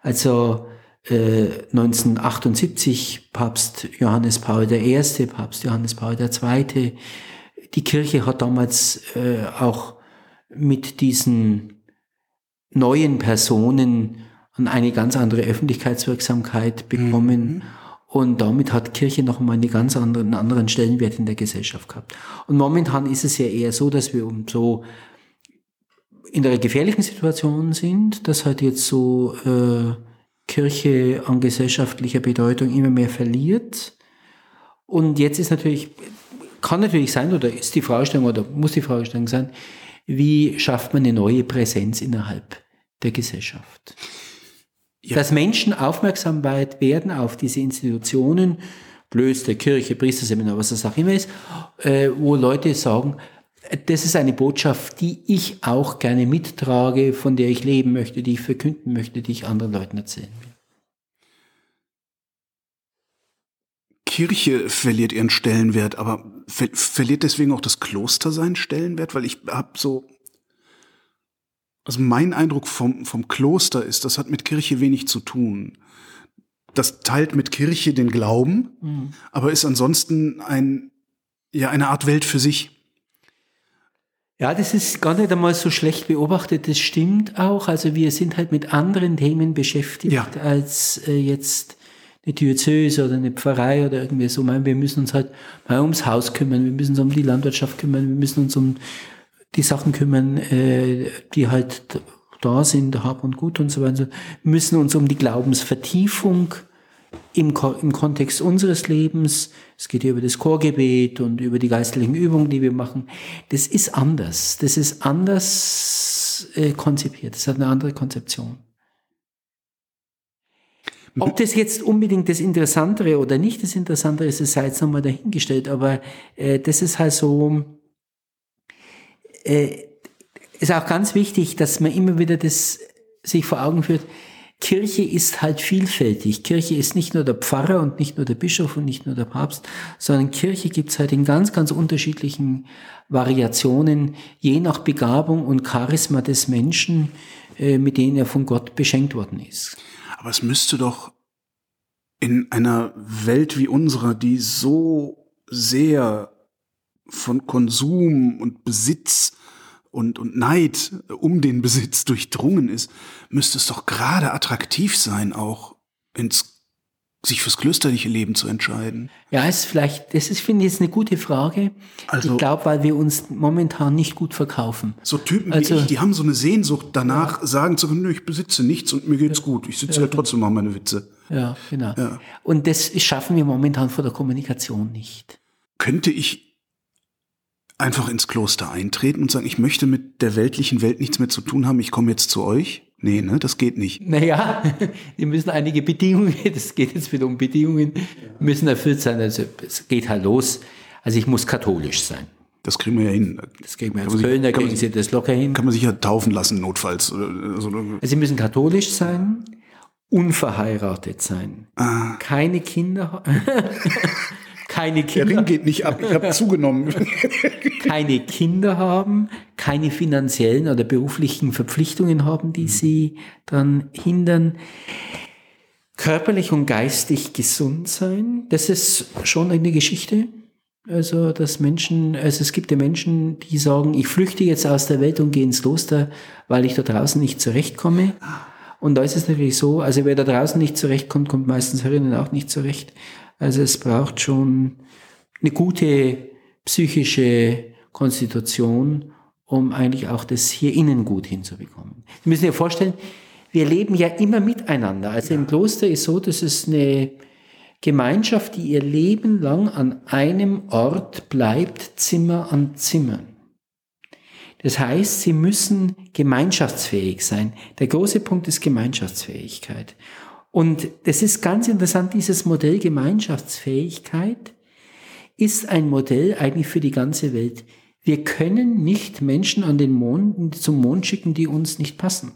Also äh, 1978 Papst Johannes Paul I., Papst Johannes Paul II. Die Kirche hat damals äh, auch mit diesen neuen Personen eine ganz andere Öffentlichkeitswirksamkeit bekommen. Und damit hat Kirche noch mal eine ganz anderen, einen anderen Stellenwert in der Gesellschaft gehabt. Und momentan ist es ja eher so, dass wir um so in einer gefährlichen Situation sind, dass halt jetzt so äh, Kirche an gesellschaftlicher Bedeutung immer mehr verliert. Und jetzt ist natürlich, kann natürlich sein, oder ist die Fragestellung, oder muss die Fragestellung sein, wie schafft man eine neue Präsenz innerhalb der Gesellschaft? Ja. Dass Menschen aufmerksam werden auf diese Institutionen, Klöster, Kirche, Priesterseminar, was das auch immer ist, äh, wo Leute sagen, das ist eine Botschaft, die ich auch gerne mittrage, von der ich leben möchte, die ich verkünden möchte, die ich anderen Leuten erzählen will. Kirche verliert ihren Stellenwert, aber ver verliert deswegen auch das Kloster seinen Stellenwert? Weil ich habe so, also mein Eindruck vom, vom Kloster ist, das hat mit Kirche wenig zu tun. Das teilt mit Kirche den Glauben, mhm. aber ist ansonsten ein, ja, eine Art Welt für sich. Ja, das ist gar nicht einmal so schlecht beobachtet. Das stimmt auch. Also wir sind halt mit anderen Themen beschäftigt ja. als äh, jetzt eine Diözese oder eine Pfarrei oder irgendwie so. Meine, wir müssen uns halt mal ums Haus kümmern, wir müssen uns um die Landwirtschaft kümmern, wir müssen uns um die Sachen kümmern, äh, die halt da sind, Hab und Gut und so weiter. Wir müssen uns um die Glaubensvertiefung im, im Kontext unseres Lebens. Es geht hier über das Chorgebet und über die geistlichen Übungen, die wir machen. Das ist anders. Das ist anders äh, konzipiert. Das hat eine andere Konzeption. Ob das jetzt unbedingt das Interessantere oder nicht das Interessantere ist, sei jetzt nochmal dahingestellt, aber äh, das ist halt so, äh, ist auch ganz wichtig, dass man immer wieder das sich vor Augen führt. Kirche ist halt vielfältig. Kirche ist nicht nur der Pfarrer und nicht nur der Bischof und nicht nur der Papst, sondern Kirche gibt's halt in ganz, ganz unterschiedlichen Variationen, je nach Begabung und Charisma des Menschen, äh, mit denen er von Gott beschenkt worden ist. Aber es müsste doch in einer Welt wie unserer, die so sehr von Konsum und Besitz und, und Neid um den Besitz durchdrungen ist, müsste es doch gerade attraktiv sein, auch ins sich fürs klösterliche Leben zu entscheiden? Ja, ist vielleicht, das ist, finde ich, jetzt eine gute Frage. Also, ich glaube, weil wir uns momentan nicht gut verkaufen. So Typen also, wie ich, die haben so eine Sehnsucht danach, ja. sagen zu können, ich besitze nichts und mir geht's gut. Ich sitze ja, ja trotzdem mal meine Witze. Ja, genau. Ja. Und das schaffen wir momentan vor der Kommunikation nicht. Könnte ich einfach ins Kloster eintreten und sagen, ich möchte mit der weltlichen Welt nichts mehr zu tun haben, ich komme jetzt zu euch? Nee, ne, das geht nicht. Naja, die müssen einige Bedingungen, das geht jetzt wieder um Bedingungen, müssen erfüllt sein. Also es geht halt los. Also ich muss katholisch sein. Das kriegen wir ja hin. Das kriegen wir als Kölner, kriegen man, Sie das locker hin. Kann man sich ja taufen lassen, notfalls. Also, also Sie müssen katholisch sein, unverheiratet sein, ah. keine Kinder keine Kinder. Der Ring geht nicht ab, ich habe zugenommen. Keine Kinder haben, keine finanziellen oder beruflichen Verpflichtungen haben, die mhm. sie dann hindern. Körperlich und geistig gesund sein, das ist schon eine Geschichte. Also, dass Menschen, also es gibt ja Menschen, die sagen, ich flüchte jetzt aus der Welt und gehe ins Kloster, weil ich da draußen nicht zurechtkomme. Und da ist es natürlich so, also wer da draußen nicht zurechtkommt, kommt meistens herinnen auch nicht zurecht. Also es braucht schon eine gute psychische Konstitution, um eigentlich auch das hier innen gut hinzubekommen. Sie müssen sich vorstellen, wir leben ja immer miteinander. Also im Kloster ist so, dass es eine Gemeinschaft, die ihr Leben lang an einem Ort bleibt, Zimmer an Zimmer. Das heißt, sie müssen gemeinschaftsfähig sein. Der große Punkt ist Gemeinschaftsfähigkeit. Und das ist ganz interessant, dieses Modell Gemeinschaftsfähigkeit ist ein Modell eigentlich für die ganze Welt. Wir können nicht Menschen an den Mond, zum Mond schicken, die uns nicht passen.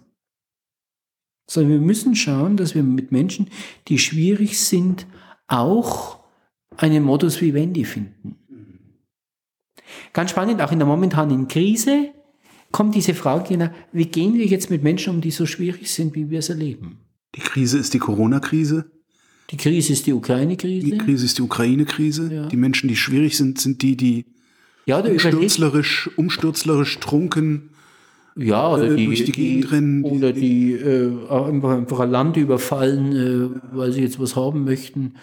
Sondern wir müssen schauen, dass wir mit Menschen, die schwierig sind, auch einen Modus vivendi finden. Ganz spannend, auch in der momentanen Krise kommt diese Frage, wie gehen wir jetzt mit Menschen um, die so schwierig sind, wie wir es erleben? Die Krise ist die Corona-Krise. Die Krise ist die Ukraine-Krise. Die Krise ist die Ukraine-Krise. Ja. Die Menschen, die schwierig sind, sind die, die ja, umstürzlerisch, umstürzlerisch trunken ja, oder äh, die, durch die Gegend rennen. Oder die äh, einfach, einfach ein Land überfallen, äh, weil sie jetzt was haben möchten.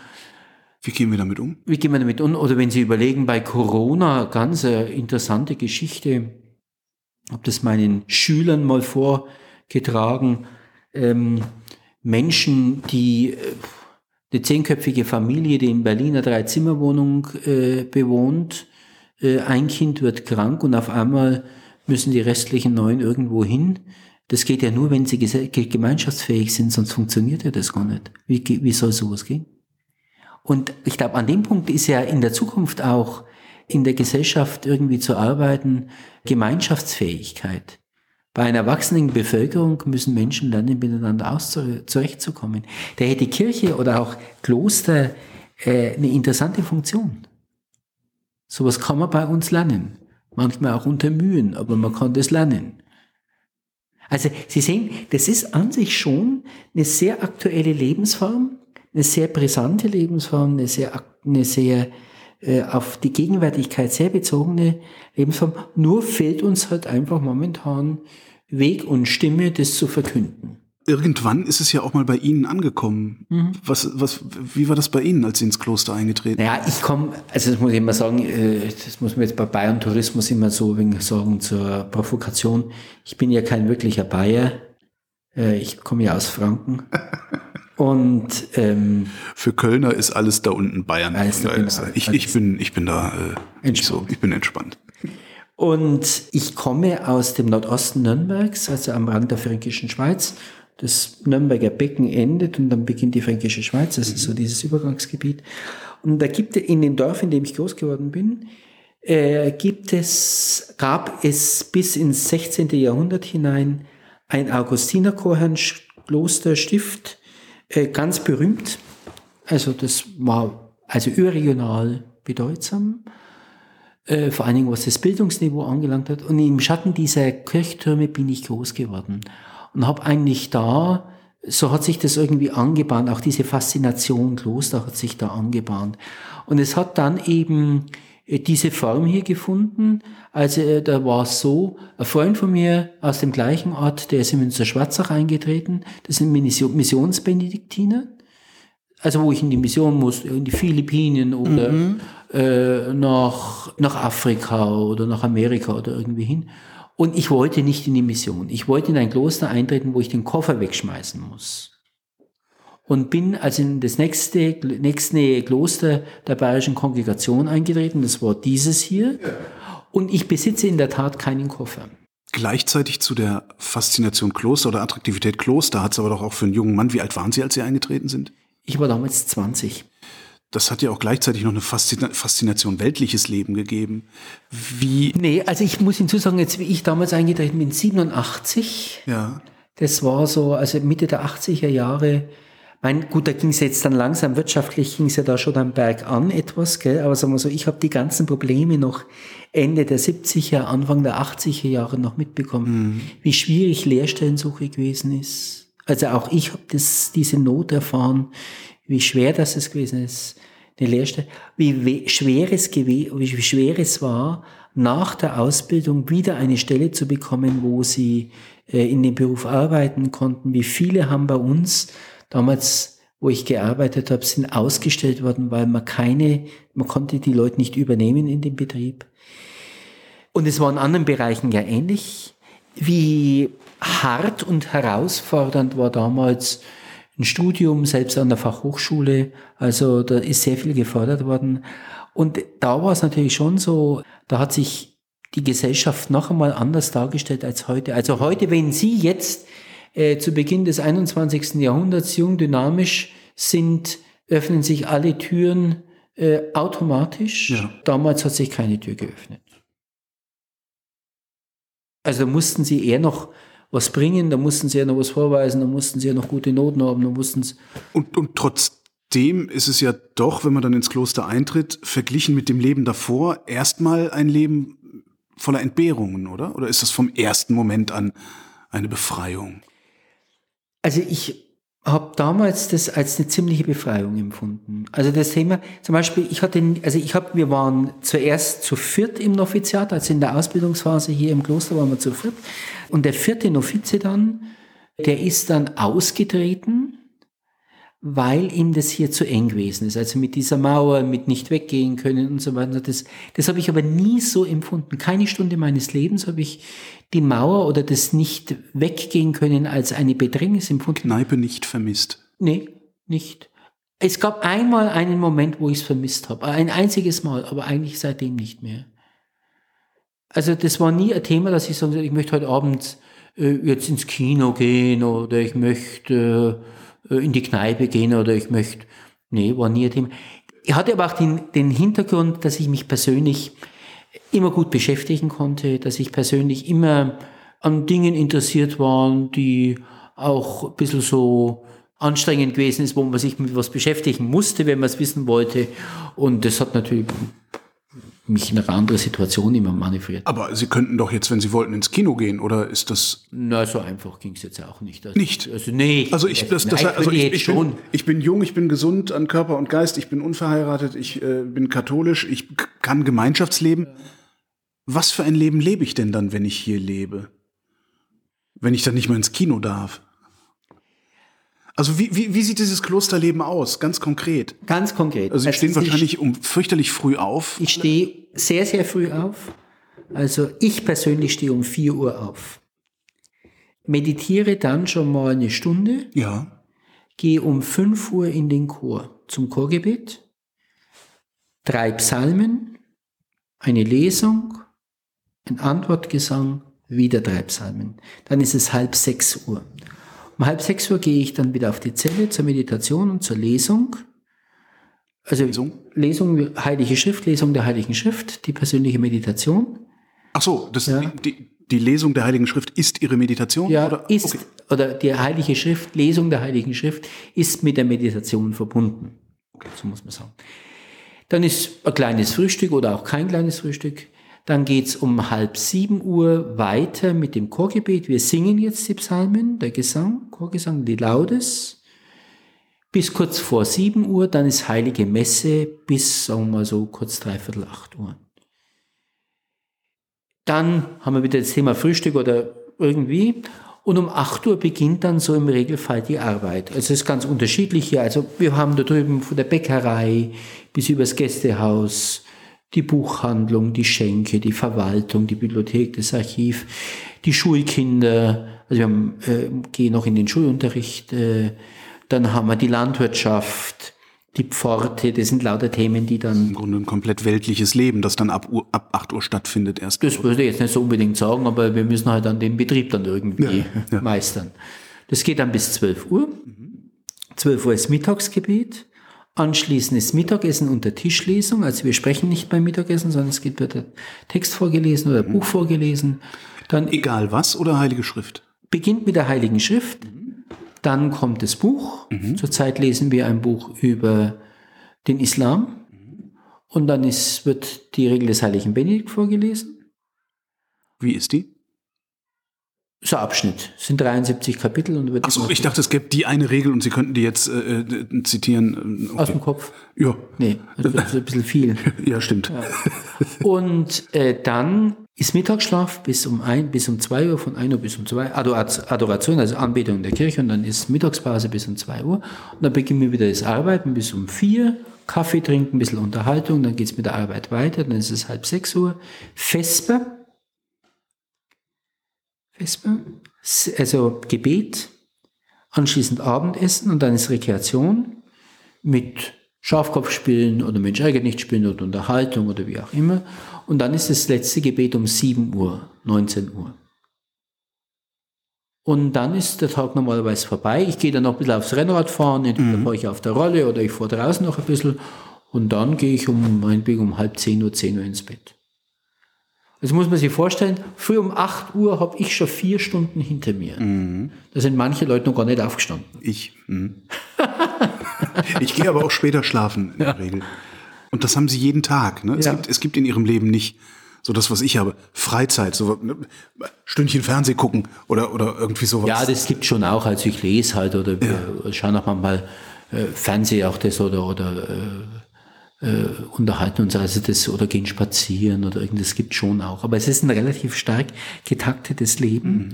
Wie gehen wir damit um? Wie gehen wir damit um? Oder wenn Sie überlegen, bei Corona, ganz eine interessante Geschichte, habe das meinen Schülern mal vorgetragen. Ähm, Menschen, die äh, eine zehnköpfige Familie, die in Berliner Dreizimmerwohnung äh, bewohnt, äh, ein Kind wird krank und auf einmal müssen die restlichen neun irgendwo hin. Das geht ja nur, wenn sie gemeinschaftsfähig sind, sonst funktioniert ja das gar nicht. Wie, wie soll sowas gehen? Und ich glaube, an dem Punkt ist ja in der Zukunft auch in der Gesellschaft irgendwie zu arbeiten, Gemeinschaftsfähigkeit. Bei einer wachsenden Bevölkerung müssen Menschen lernen, miteinander auszurechtzukommen. Da hätte Kirche oder auch Kloster äh, eine interessante Funktion. Sowas kann man bei uns lernen. Manchmal auch unter Mühen, aber man kann das lernen. Also Sie sehen, das ist an sich schon eine sehr aktuelle Lebensform, eine sehr brisante Lebensform, eine sehr, eine sehr äh, auf die Gegenwärtigkeit sehr bezogene Lebensform. Nur fehlt uns halt einfach momentan Weg und Stimme, das zu verkünden irgendwann ist es ja auch mal bei Ihnen angekommen. Mhm. Was, was, wie war das bei Ihnen, als Sie ins Kloster eingetreten Naja, ich komme, also das muss ich immer sagen, äh, das muss man jetzt bei Bayern Tourismus immer so wegen sagen zur Provokation. Ich bin ja kein wirklicher Bayer. Äh, ich komme ja aus Franken. Und ähm, für Kölner ist alles da unten Bayern. Da ich, ich bin ich bin da äh, so, ich bin entspannt. Und ich komme aus dem Nordosten Nürnbergs, also am Rand der Fränkischen Schweiz das Nürnberger Becken endet und dann beginnt die Fränkische Schweiz, das ist so mhm. dieses Übergangsgebiet. Und da gibt es in dem Dorf, in dem ich groß geworden bin, äh, gibt es, gab es bis ins 16. Jahrhundert hinein ein Augustinerchorherrn-Klosterstift, äh, ganz berühmt. Also das war also überregional bedeutsam, äh, vor allen Dingen was das Bildungsniveau angelangt hat. Und im Schatten dieser Kirchtürme bin ich groß geworden und habe eigentlich da, so hat sich das irgendwie angebahnt, auch diese Faszination Kloster hat sich da angebahnt. Und es hat dann eben äh, diese Form hier gefunden. Also äh, da war es so, ein Freund von mir aus dem gleichen Ort, der ist in Münster Schwarzach eingetreten, das sind Missionsbenediktiner. Also wo ich in die Mission muss, in die Philippinen oder mhm. äh, nach, nach Afrika oder nach Amerika oder irgendwie hin. Und ich wollte nicht in die Mission. Ich wollte in ein Kloster eintreten, wo ich den Koffer wegschmeißen muss. Und bin also in das nächste, nächste Kloster der Bayerischen Kongregation eingetreten. Das war dieses hier. Und ich besitze in der Tat keinen Koffer. Gleichzeitig zu der Faszination Kloster oder Attraktivität Kloster hat es aber doch auch für einen jungen Mann, wie alt waren Sie, als Sie eingetreten sind? Ich war damals 20 das hat ja auch gleichzeitig noch eine Faszination weltliches Leben gegeben. Wie? Nee, also ich muss hinzusagen, jetzt wie ich damals eingetreten bin, 87. Ja. Das war so, also Mitte der 80er Jahre. Mein, gut, da ging es jetzt dann langsam wirtschaftlich, ging es ja da schon am Berg an etwas, gell? aber sagen wir so, ich habe die ganzen Probleme noch Ende der 70er, Anfang der 80er Jahre noch mitbekommen, mhm. wie schwierig Lehrstellensuche gewesen ist. Also auch ich habe diese Not erfahren, wie schwer das es gewesen ist, eine Lehrstelle, wie schwer es, wie schwer es war, nach der Ausbildung wieder eine Stelle zu bekommen, wo sie äh, in dem Beruf arbeiten konnten. Wie viele haben bei uns damals, wo ich gearbeitet habe, sind ausgestellt worden, weil man keine, man konnte die Leute nicht übernehmen in dem Betrieb. Und es war in anderen Bereichen ja ähnlich. Wie hart und herausfordernd war damals ein Studium, selbst an der Fachhochschule. Also da ist sehr viel gefordert worden. Und da war es natürlich schon so, da hat sich die Gesellschaft noch einmal anders dargestellt als heute. Also heute, wenn Sie jetzt äh, zu Beginn des 21. Jahrhunderts jung, dynamisch sind, öffnen sich alle Türen äh, automatisch. Ja. Damals hat sich keine Tür geöffnet. Also mussten Sie eher noch was bringen, da mussten sie ja noch was vorweisen, da mussten sie ja noch gute Noten haben, da mussten sie. Und, und trotzdem ist es ja doch, wenn man dann ins Kloster eintritt, verglichen mit dem Leben davor, erstmal ein Leben voller Entbehrungen, oder? Oder ist das vom ersten Moment an eine Befreiung? Also ich habe damals das als eine ziemliche Befreiung empfunden. Also das Thema, zum Beispiel, ich hatte, also ich habe, wir waren zuerst zu viert im Noviziat, also in der Ausbildungsphase hier im Kloster waren wir zu viert. Und der vierte Novize dann, der ist dann ausgetreten, weil ihm das hier zu eng gewesen ist. Also mit dieser Mauer, mit nicht weggehen können und so weiter. Das, das habe ich aber nie so empfunden. Keine Stunde meines Lebens habe ich die Mauer oder das nicht weggehen können als eine Bedrängnis empfunden. Kneipe nicht vermisst. Nee, nicht. Es gab einmal einen Moment, wo ich es vermisst habe. Ein einziges Mal, aber eigentlich seitdem nicht mehr. Also das war nie ein Thema, dass ich sage, ich möchte heute Abend äh, jetzt ins Kino gehen oder ich möchte äh, in die Kneipe gehen oder ich möchte Nee, war nie ein Thema. Ich hatte aber auch den, den Hintergrund, dass ich mich persönlich immer gut beschäftigen konnte, dass ich persönlich immer an Dingen interessiert war, die auch ein bisschen so anstrengend gewesen ist, wo man sich mit was beschäftigen musste, wenn man es wissen wollte. Und das hat natürlich mich in eine andere Situation immer manövriert. Aber Sie könnten doch jetzt, wenn Sie wollten, ins Kino gehen, oder ist das? Na, so einfach ging es jetzt auch nicht. Also, nicht? Also, nee. Also ich, das, das, also ich, ich, bin, ich bin jung, ich bin gesund an Körper und Geist, ich bin unverheiratet, ich äh, bin katholisch, ich kann Gemeinschaftsleben. Was für ein Leben lebe ich denn dann, wenn ich hier lebe? Wenn ich dann nicht mehr ins Kino darf? Also wie, wie, wie sieht dieses Klosterleben aus, ganz konkret? Ganz konkret. Also Sie stehen wahrscheinlich um fürchterlich früh auf. Ich stehe sehr, sehr früh auf. Also ich persönlich stehe um 4 Uhr auf. Meditiere dann schon mal eine Stunde. Ja. Gehe um 5 Uhr in den Chor zum Chorgebet. Drei Psalmen, eine Lesung, ein Antwortgesang, wieder drei Psalmen. Dann ist es halb sechs Uhr. Um halb sechs Uhr gehe ich dann wieder auf die Zelle zur Meditation und zur Lesung. Also Lesung, Lesung Heilige Schrift, Lesung der Heiligen Schrift, die persönliche Meditation. Ach so, das, ja. die, die Lesung der Heiligen Schrift ist Ihre Meditation? Ja, oder? ist, okay. oder die Heilige Schrift, Lesung der Heiligen Schrift ist mit der Meditation verbunden. Okay. So muss man sagen. Dann ist ein kleines Frühstück oder auch kein kleines Frühstück. Dann geht's um halb sieben Uhr weiter mit dem Chorgebet. Wir singen jetzt die Psalmen, der Gesang, Chorgesang, die Laudes. Bis kurz vor sieben Uhr, dann ist Heilige Messe bis, sagen wir mal so, kurz dreiviertel acht Uhr. Dann haben wir wieder das Thema Frühstück oder irgendwie. Und um 8 Uhr beginnt dann so im Regelfall die Arbeit. Also es ist ganz unterschiedlich hier. Also wir haben da drüben von der Bäckerei bis übers Gästehaus, die Buchhandlung, die Schenke, die Verwaltung, die Bibliothek, das Archiv, die Schulkinder, also wir haben, äh, gehen noch in den Schulunterricht, äh, dann haben wir die Landwirtschaft, die Pforte, das sind lauter Themen, die dann... Im Grunde ein komplett weltliches Leben, das dann ab, Uhr, ab 8 Uhr stattfindet erst. Das würde ich jetzt nicht so unbedingt sagen, aber wir müssen halt dann den Betrieb dann irgendwie ja, ja. meistern. Das geht dann bis 12 Uhr. 12 Uhr ist Mittagsgebet. Anschließend ist Mittagessen und der Tischlesung. Also wir sprechen nicht beim Mittagessen, sondern es wird der Text vorgelesen oder Buch vorgelesen. Dann Egal was oder Heilige Schrift? Beginnt mit der Heiligen Schrift. Dann kommt das Buch. Mhm. Zurzeit lesen wir ein Buch über den Islam. Und dann ist, wird die Regel des Heiligen Benedikt vorgelesen. Wie ist die? So Abschnitt. Es sind 73 Kapitel und wird. Achso, ich dachte, es gäbe die eine Regel und Sie könnten die jetzt äh, äh zitieren. Okay. Aus dem Kopf? Ja. Nee, das ist ein bisschen viel. ja, stimmt. Ja. Und äh, dann ist Mittagsschlaf bis um ein, bis um zwei Uhr, von ein Uhr bis um zwei, Adoration, also Anbetung der Kirche, und dann ist Mittagspause bis um zwei Uhr. Und dann beginnen wir wieder das Arbeiten bis um vier. Kaffee trinken, ein bisschen Unterhaltung, dann geht's mit der Arbeit weiter, dann ist es halb sechs Uhr. Vesper, Vesper, also Gebet, anschließend Abendessen und dann ist Rekreation mit Schafkopfspielen oder Mensch ärgert nicht spielen oder Unterhaltung oder wie auch immer. Und dann ist das letzte Gebet um 7 Uhr, 19 Uhr. Und dann ist der Tag normalerweise vorbei. Ich gehe dann noch ein bisschen aufs Rennrad fahren, entweder mhm. fahre ich auf der Rolle oder ich fahre draußen noch ein bisschen. Und dann gehe ich um, meinetwegen um halb 10 Uhr, 10 Uhr ins Bett. Das muss man sich vorstellen. Früh um 8 Uhr habe ich schon vier Stunden hinter mir. Mhm. Da sind manche Leute noch gar nicht aufgestanden. Ich. Mhm. ich gehe aber auch später schlafen in der ja. Regel. Und das haben sie jeden Tag. Ne? Es, ja. gibt, es gibt in ihrem Leben nicht so das, was ich habe. Freizeit, so ne? Stündchen Fernseh gucken oder, oder irgendwie sowas. Ja, das gibt schon auch. Also ich lese halt oder ja. schaue auch mal äh, Fernseh auch das oder, oder äh, äh, unterhalten uns also das oder gehen spazieren oder irgendwas gibt schon auch. Aber es ist ein relativ stark getaktetes Leben. Mhm.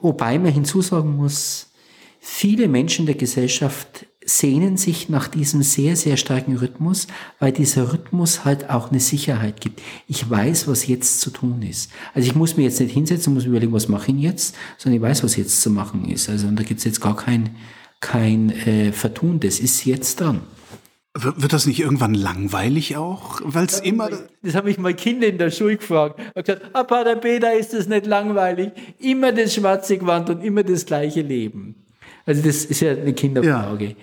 Wobei man hinzusagen muss, viele Menschen der Gesellschaft sehnen sich nach diesem sehr, sehr starken Rhythmus, weil dieser Rhythmus halt auch eine Sicherheit gibt. Ich weiß, was jetzt zu tun ist. Also ich muss mir jetzt nicht hinsetzen und muss überlegen, was mache ich jetzt, sondern ich weiß, was jetzt zu machen ist. Also und da gibt es jetzt gar kein, kein äh, Vertun, das ist jetzt dran. Wird das nicht irgendwann langweilig auch? Weil es immer. Das habe ich mal Kinder in der Schule gefragt. Ich habe gesagt, ah, Pater Peter, ist das nicht langweilig? Immer das schwarze Gewand und immer das gleiche Leben. Also das ist ja eine Kinderfrage.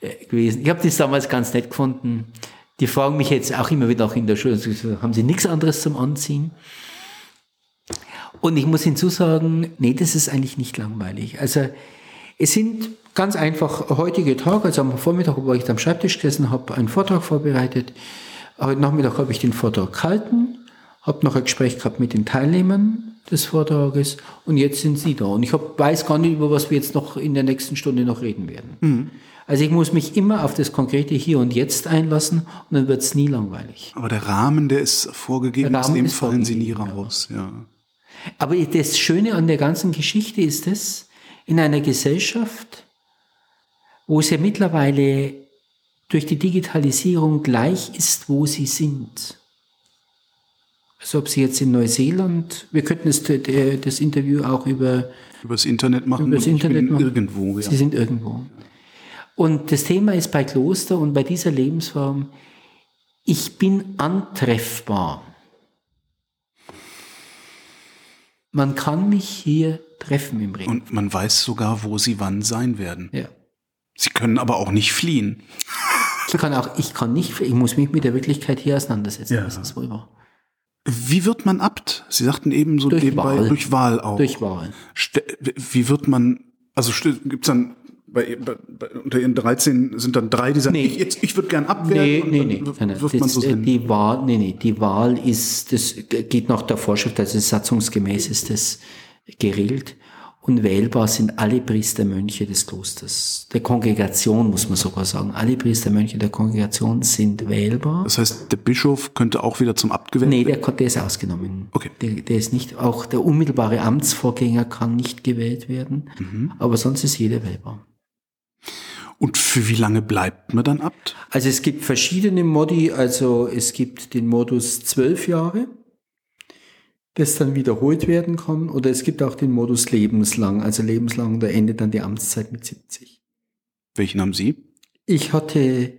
Ja. äh, gewesen. Ich habe das damals ganz nett gefunden. Die fragen mich jetzt auch immer wieder auch in der Schule, haben Sie nichts anderes zum Anziehen? Und ich muss hinzusagen, nee, das ist eigentlich nicht langweilig. Also es sind ganz einfach heutige Tag, also am Vormittag, wo ich am Schreibtisch gesessen habe, einen Vortrag vorbereitet. Heute Nachmittag habe ich den Vortrag gehalten, habe noch ein Gespräch gehabt mit den Teilnehmern des Vortrages und jetzt sind Sie da. Und ich hab, weiß gar nicht, über was wir jetzt noch in der nächsten Stunde noch reden werden. Mhm. Also ich muss mich immer auf das konkrete Hier und Jetzt einlassen und dann wird es nie langweilig. Aber der Rahmen, der ist vorgegeben, der aus dem ist fallen Sie nie raus. Ja. Aber das Schöne an der ganzen Geschichte ist es, in einer Gesellschaft, wo es ja mittlerweile durch die Digitalisierung gleich ist, wo sie sind. Also ob sie jetzt in Neuseeland, wir könnten das, das Interview auch über übers Internet machen. Übers Internet machen. irgendwo. Ja. Sie sind irgendwo. Und das Thema ist bei Kloster und bei dieser Lebensform, ich bin antreffbar. Man kann mich hier treffen im Ring. Und man weiß sogar, wo sie wann sein werden. Ja. Sie können aber auch nicht fliehen. Ich kann auch, ich kann nicht, ich muss mich mit der Wirklichkeit hier auseinandersetzen. Ja. Das ist wohl wahr. Wie wird man Abt? Sie sagten eben so durch nebenbei, Wahl. durch Wahl auch. Durch Wahl. Wie wird man, also gibt's dann bei, bei, unter ihren 13 sind dann drei, die sagen, nee. ich, jetzt, ich würde gern abwehren. Nee, nee, nee. Wirft nein, man so äh, die Wahl, nee, nee, die Wahl ist, das geht nach der Vorschrift, also satzungsgemäß ist das geregelt. Und wählbar sind alle Priestermönche des Klosters. Der Kongregation muss man sogar sagen. Alle Priestermönche der Kongregation sind wählbar. Das heißt, der Bischof könnte auch wieder zum Abt gewählt werden? Nee, der, der ist ausgenommen. Okay. Der, der ist nicht, auch der unmittelbare Amtsvorgänger kann nicht gewählt werden. Mhm. Aber sonst ist jeder wählbar. Und für wie lange bleibt man dann Abt? Also es gibt verschiedene Modi. Also es gibt den Modus zwölf Jahre das dann wiederholt werden kann. Oder es gibt auch den Modus lebenslang, also lebenslang, da endet dann die Amtszeit mit 70. Welchen haben Sie? Ich hatte,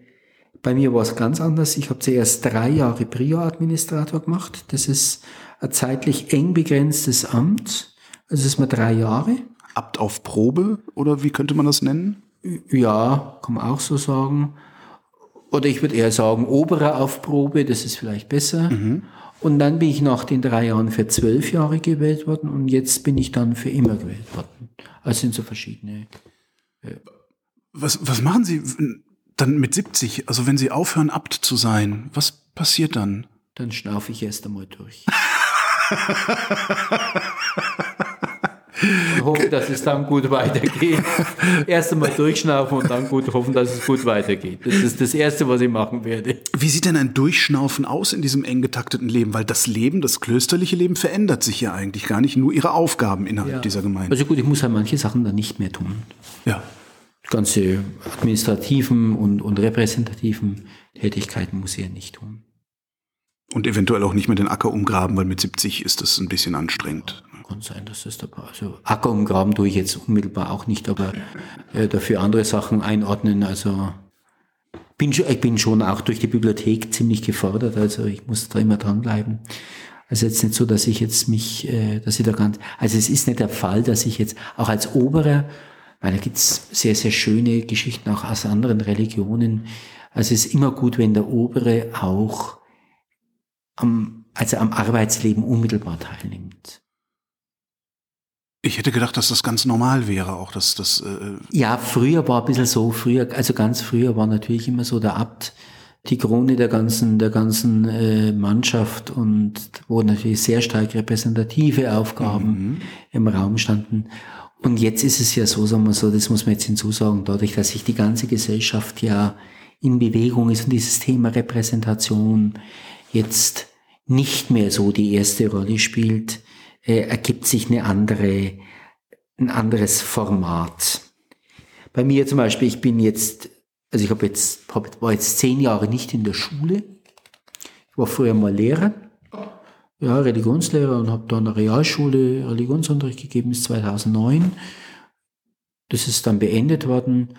bei mir war es ganz anders. Ich habe zuerst drei Jahre Prior-Administrator gemacht. Das ist ein zeitlich eng begrenztes Amt. Also ist mal drei Jahre. Abt auf Probe oder wie könnte man das nennen? Ja, kann man auch so sagen. Oder ich würde eher sagen, Oberer auf Probe, das ist vielleicht besser. Mhm. Und dann bin ich nach den drei Jahren für zwölf Jahre gewählt worden und jetzt bin ich dann für immer gewählt worden. Also sind so verschiedene. Äh was, was machen Sie dann mit 70? Also wenn Sie aufhören, Abt zu sein, was passiert dann? Dann schnaufe ich erst einmal durch. und hoffen, dass es dann gut weitergeht. Erst einmal durchschnaufen und dann gut hoffen, dass es gut weitergeht. Das ist das Erste, was ich machen werde. Wie sieht denn ein Durchschnaufen aus in diesem eng getakteten Leben? Weil das Leben, das klösterliche Leben verändert sich ja eigentlich gar nicht, nur ihre Aufgaben innerhalb ja. dieser Gemeinde. Also gut, ich muss halt manche Sachen dann nicht mehr tun. Ja. Ganze administrativen und, und repräsentativen Tätigkeiten muss ich ja nicht tun. Und eventuell auch nicht mehr den Acker umgraben, weil mit 70 ist das ein bisschen anstrengend kann sein, dass das dabei, also Acker umgraben tue ich jetzt unmittelbar auch nicht, aber äh, dafür andere Sachen einordnen, also bin, ich bin schon auch durch die Bibliothek ziemlich gefordert, also ich muss da immer dranbleiben. Also jetzt nicht so, dass ich jetzt mich, äh, dass ich da ganz, also es ist nicht der Fall, dass ich jetzt auch als Oberer, weil da gibt's sehr, sehr schöne Geschichten auch aus anderen Religionen. Also es ist immer gut, wenn der Obere auch am, also am Arbeitsleben unmittelbar teilnimmt. Ich hätte gedacht, dass das ganz normal wäre, auch dass das. Äh ja, früher war ein bisschen so, früher, also ganz früher war natürlich immer so der Abt die Krone der ganzen, der ganzen äh, Mannschaft und wo natürlich sehr stark repräsentative Aufgaben mhm. im Raum standen. Und jetzt ist es ja so, sagen wir so, das muss man jetzt hinzusagen, dadurch, dass sich die ganze Gesellschaft ja in Bewegung ist und dieses Thema Repräsentation jetzt nicht mehr so die erste Rolle spielt, äh, ergibt sich eine andere, ein anderes Format. Bei mir zum Beispiel, ich bin jetzt, also ich habe jetzt, hab, war jetzt zehn Jahre nicht in der Schule. Ich war früher mal Lehrer, ja, Religionslehrer und habe da an Realschule Religionsunterricht gegeben bis 2009. Das ist dann beendet worden.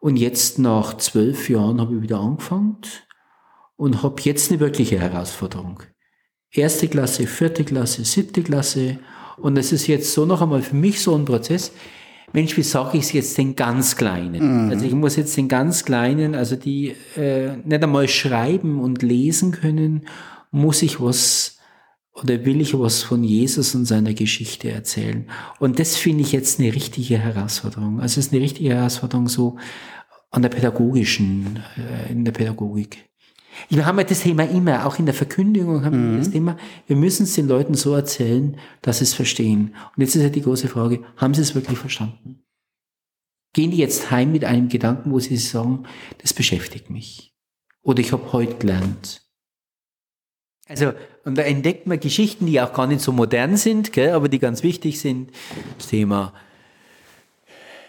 Und jetzt nach zwölf Jahren habe ich wieder angefangen und habe jetzt eine wirkliche Herausforderung erste Klasse, vierte Klasse, siebte Klasse. Und es ist jetzt so noch einmal für mich so ein Prozess. Mensch, wie sage ich es jetzt den ganz Kleinen? Mhm. Also ich muss jetzt den ganz Kleinen, also die äh, nicht einmal schreiben und lesen können, muss ich was oder will ich was von Jesus und seiner Geschichte erzählen? Und das finde ich jetzt eine richtige Herausforderung. Also es ist eine richtige Herausforderung so an der pädagogischen, äh, in der Pädagogik. Wir haben ja das Thema immer, auch in der Verkündigung haben mhm. wir das Thema, wir müssen es den Leuten so erzählen, dass sie es verstehen. Und jetzt ist ja die große Frage, haben sie es wirklich verstanden? Gehen die jetzt heim mit einem Gedanken, wo sie sagen, das beschäftigt mich? Oder ich habe heute gelernt. Also, und da entdeckt man Geschichten, die auch gar nicht so modern sind, gell, aber die ganz wichtig sind. Das Thema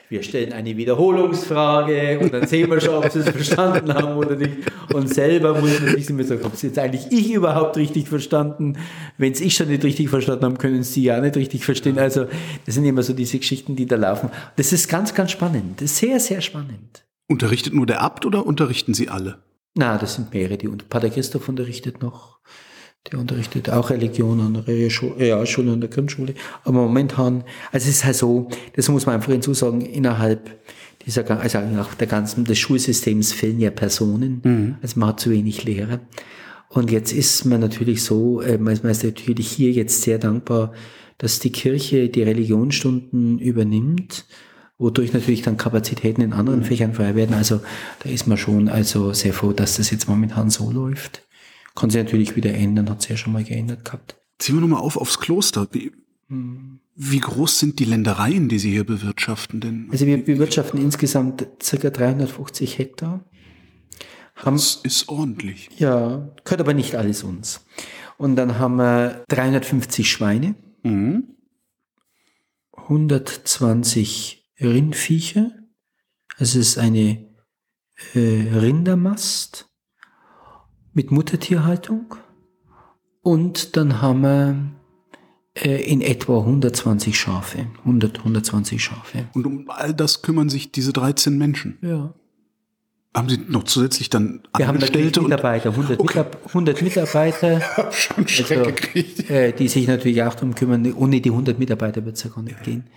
wir stellen eine Wiederholungsfrage und dann sehen wir schon, ob sie es verstanden haben oder nicht. Und selber muss man sich immer sagen, ob es jetzt eigentlich ich überhaupt richtig verstanden? Wenn es ich schon nicht richtig verstanden habe, können sie ja nicht richtig verstehen. Also das sind immer so diese Geschichten, die da laufen. Das ist ganz, ganz spannend. Das ist sehr, sehr spannend. Unterrichtet nur der Abt oder unterrichten Sie alle? Na, das sind mehrere, die Pater Christoph unterrichtet noch. Der unterrichtet auch Religion an der Realschule und der Grundschule. Aber momentan, also es ist halt so, das muss man einfach hinzusagen, innerhalb dieser, also nach der ganzen, des Schulsystems fehlen ja Personen. Mhm. Also man hat zu wenig Lehrer. Und jetzt ist man natürlich so, äh, man ist natürlich hier jetzt sehr dankbar, dass die Kirche die Religionsstunden übernimmt, wodurch natürlich dann Kapazitäten in anderen mhm. Fächern frei werden. Also da ist man schon also sehr froh, dass das jetzt momentan so läuft. Kann sich natürlich wieder ändern, hat sich ja schon mal geändert gehabt. Ziehen wir nochmal auf aufs Kloster. Wie, hm. wie groß sind die Ländereien, die Sie hier bewirtschaften denn? Also wir bewirtschaften insgesamt circa 350 Hektar. Haben, das ist ordentlich. Ja, gehört aber nicht alles uns. Und dann haben wir 350 Schweine, mhm. 120 Rindviecher, also es ist eine äh, Rindermast, mit Muttertierhaltung. Und dann haben wir äh, in etwa 120 Schafe. 100, 120 Schafe. Und um all das kümmern sich diese 13 Menschen? Ja. Haben Sie noch zusätzlich dann Wir Angestellte? haben Mitarbeiter, 100, okay. 100 Mitarbeiter. Hab schon Schreck also, gekriegt. Äh, die sich natürlich auch darum kümmern. Ohne die 100 Mitarbeiter wird es ja gar nicht ja. gehen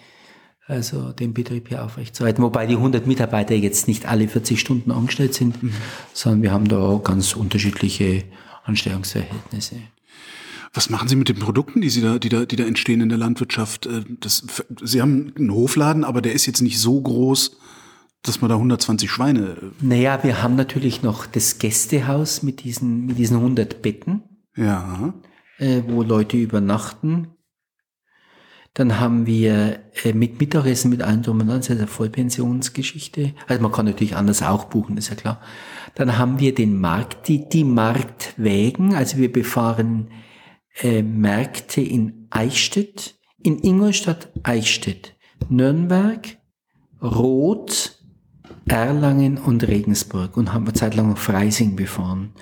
also den Betrieb hier aufrechtzuerhalten. Wobei die 100 Mitarbeiter jetzt nicht alle 40 Stunden angestellt sind, mhm. sondern wir haben da ganz unterschiedliche Anstellungsverhältnisse. Was machen Sie mit den Produkten, die Sie da, die da, die da entstehen in der Landwirtschaft? Äh, das, Sie haben einen Hofladen, aber der ist jetzt nicht so groß, dass man da 120 Schweine. Äh, naja, wir haben natürlich noch das Gästehaus mit diesen, mit diesen 100 Betten. Ja. Äh, wo Leute übernachten. Dann haben wir äh, mit Mittagessen mit allen drum und dran, das ist eine Vollpensionsgeschichte. Also man kann natürlich anders auch buchen, ist ja klar. Dann haben wir den Markt, die, die Marktwägen, also wir befahren äh, Märkte in Eichstätt, in Ingolstadt, Eichstätt, Nürnberg, Roth, Erlangen und Regensburg und haben wir zeitlang noch Freising befahren.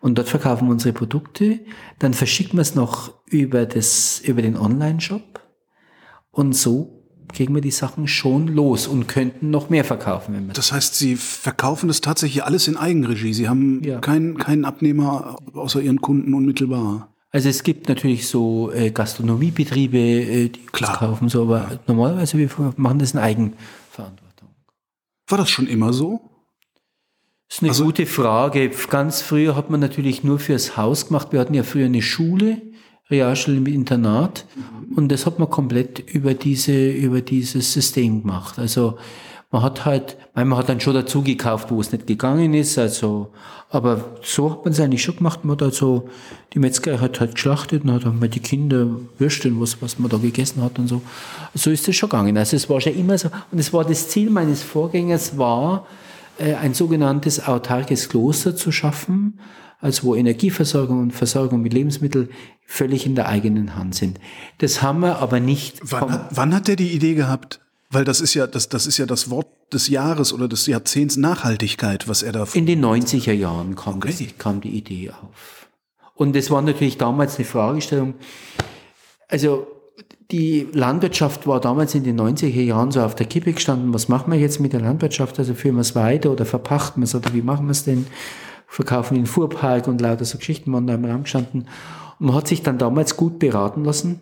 Und dort verkaufen wir unsere Produkte. Dann verschicken wir es noch über, das, über den Online-Shop. Und so kriegen wir die Sachen schon los und könnten noch mehr verkaufen. Wenn wir das heißt, Sie verkaufen das tatsächlich alles in Eigenregie. Sie haben ja. keinen, keinen Abnehmer außer Ihren Kunden unmittelbar. Also es gibt natürlich so äh, Gastronomiebetriebe, äh, die Klar. das kaufen, so, aber ja. normalerweise wir machen das in Eigenverantwortung. War das schon immer so? Das ist eine also, gute Frage. Ganz früher hat man natürlich nur fürs Haus gemacht. Wir hatten ja früher eine Schule Realschule mit Internat. Und das hat man komplett über diese, über dieses System gemacht. Also, man hat halt, man hat dann schon dazu gekauft, wo es nicht gegangen ist, also, aber so hat man es eigentlich schon gemacht. Man hat also, die Metzgerei hat halt geschlachtet und hat einmal die Kinder Würsteln, was, was man da gegessen hat und so. So ist es schon gegangen. Also es war schon immer so. Und es war das Ziel meines Vorgängers war, äh, ein sogenanntes autarkes Kloster zu schaffen, also wo Energieversorgung und Versorgung mit Lebensmitteln völlig in der eigenen Hand sind. Das haben wir aber nicht. Wann hat, wann hat er die Idee gehabt? Weil das ist ja das, das ist ja das Wort des Jahres oder des Jahrzehnts Nachhaltigkeit, was er da. In den 90er Jahren kam, okay. das, kam die Idee auf. Und es war natürlich damals eine Fragestellung. Also die Landwirtschaft war damals in den 90er Jahren so auf der Kippe gestanden. Was machen wir jetzt mit der Landwirtschaft? Also führen wir es weiter oder verpachten wir es oder wie machen wir es denn? Verkaufen in Fuhrpark und lauter so Geschichten waren da im Raum gestanden. Und man hat sich dann damals gut beraten lassen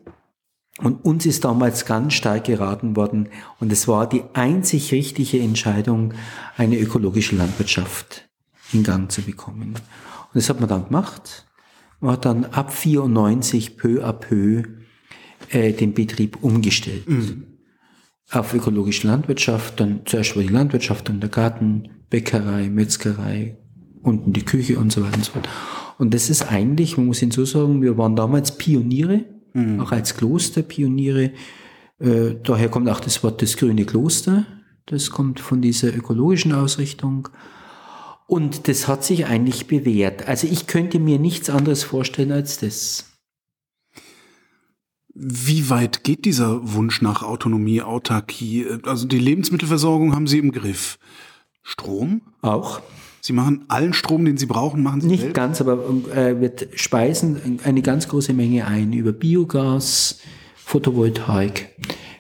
Und uns ist damals ganz stark geraten worden, und es war die einzig richtige Entscheidung, eine ökologische Landwirtschaft in Gang zu bekommen. Und das hat man dann gemacht. Man hat dann ab 94 peu à peu äh, den Betrieb umgestellt. Mhm. Auf ökologische Landwirtschaft, dann zuerst war die Landwirtschaft, dann der Garten, Bäckerei, Metzgerei, unten die Küche und so weiter und so fort. Und das ist eigentlich, man muss hinzusagen, wir waren damals Pioniere, mhm. auch als Kloster Pioniere. Äh, daher kommt auch das Wort das grüne Kloster. Das kommt von dieser ökologischen Ausrichtung. Und das hat sich eigentlich bewährt. Also ich könnte mir nichts anderes vorstellen als das. Wie weit geht dieser Wunsch nach Autonomie, Autarkie? Also die Lebensmittelversorgung haben Sie im Griff. Strom? Auch. Sie machen allen Strom, den Sie brauchen, machen Sie Nicht selbst? ganz, aber äh, wir speisen eine ganz große Menge ein. Über Biogas, Photovoltaik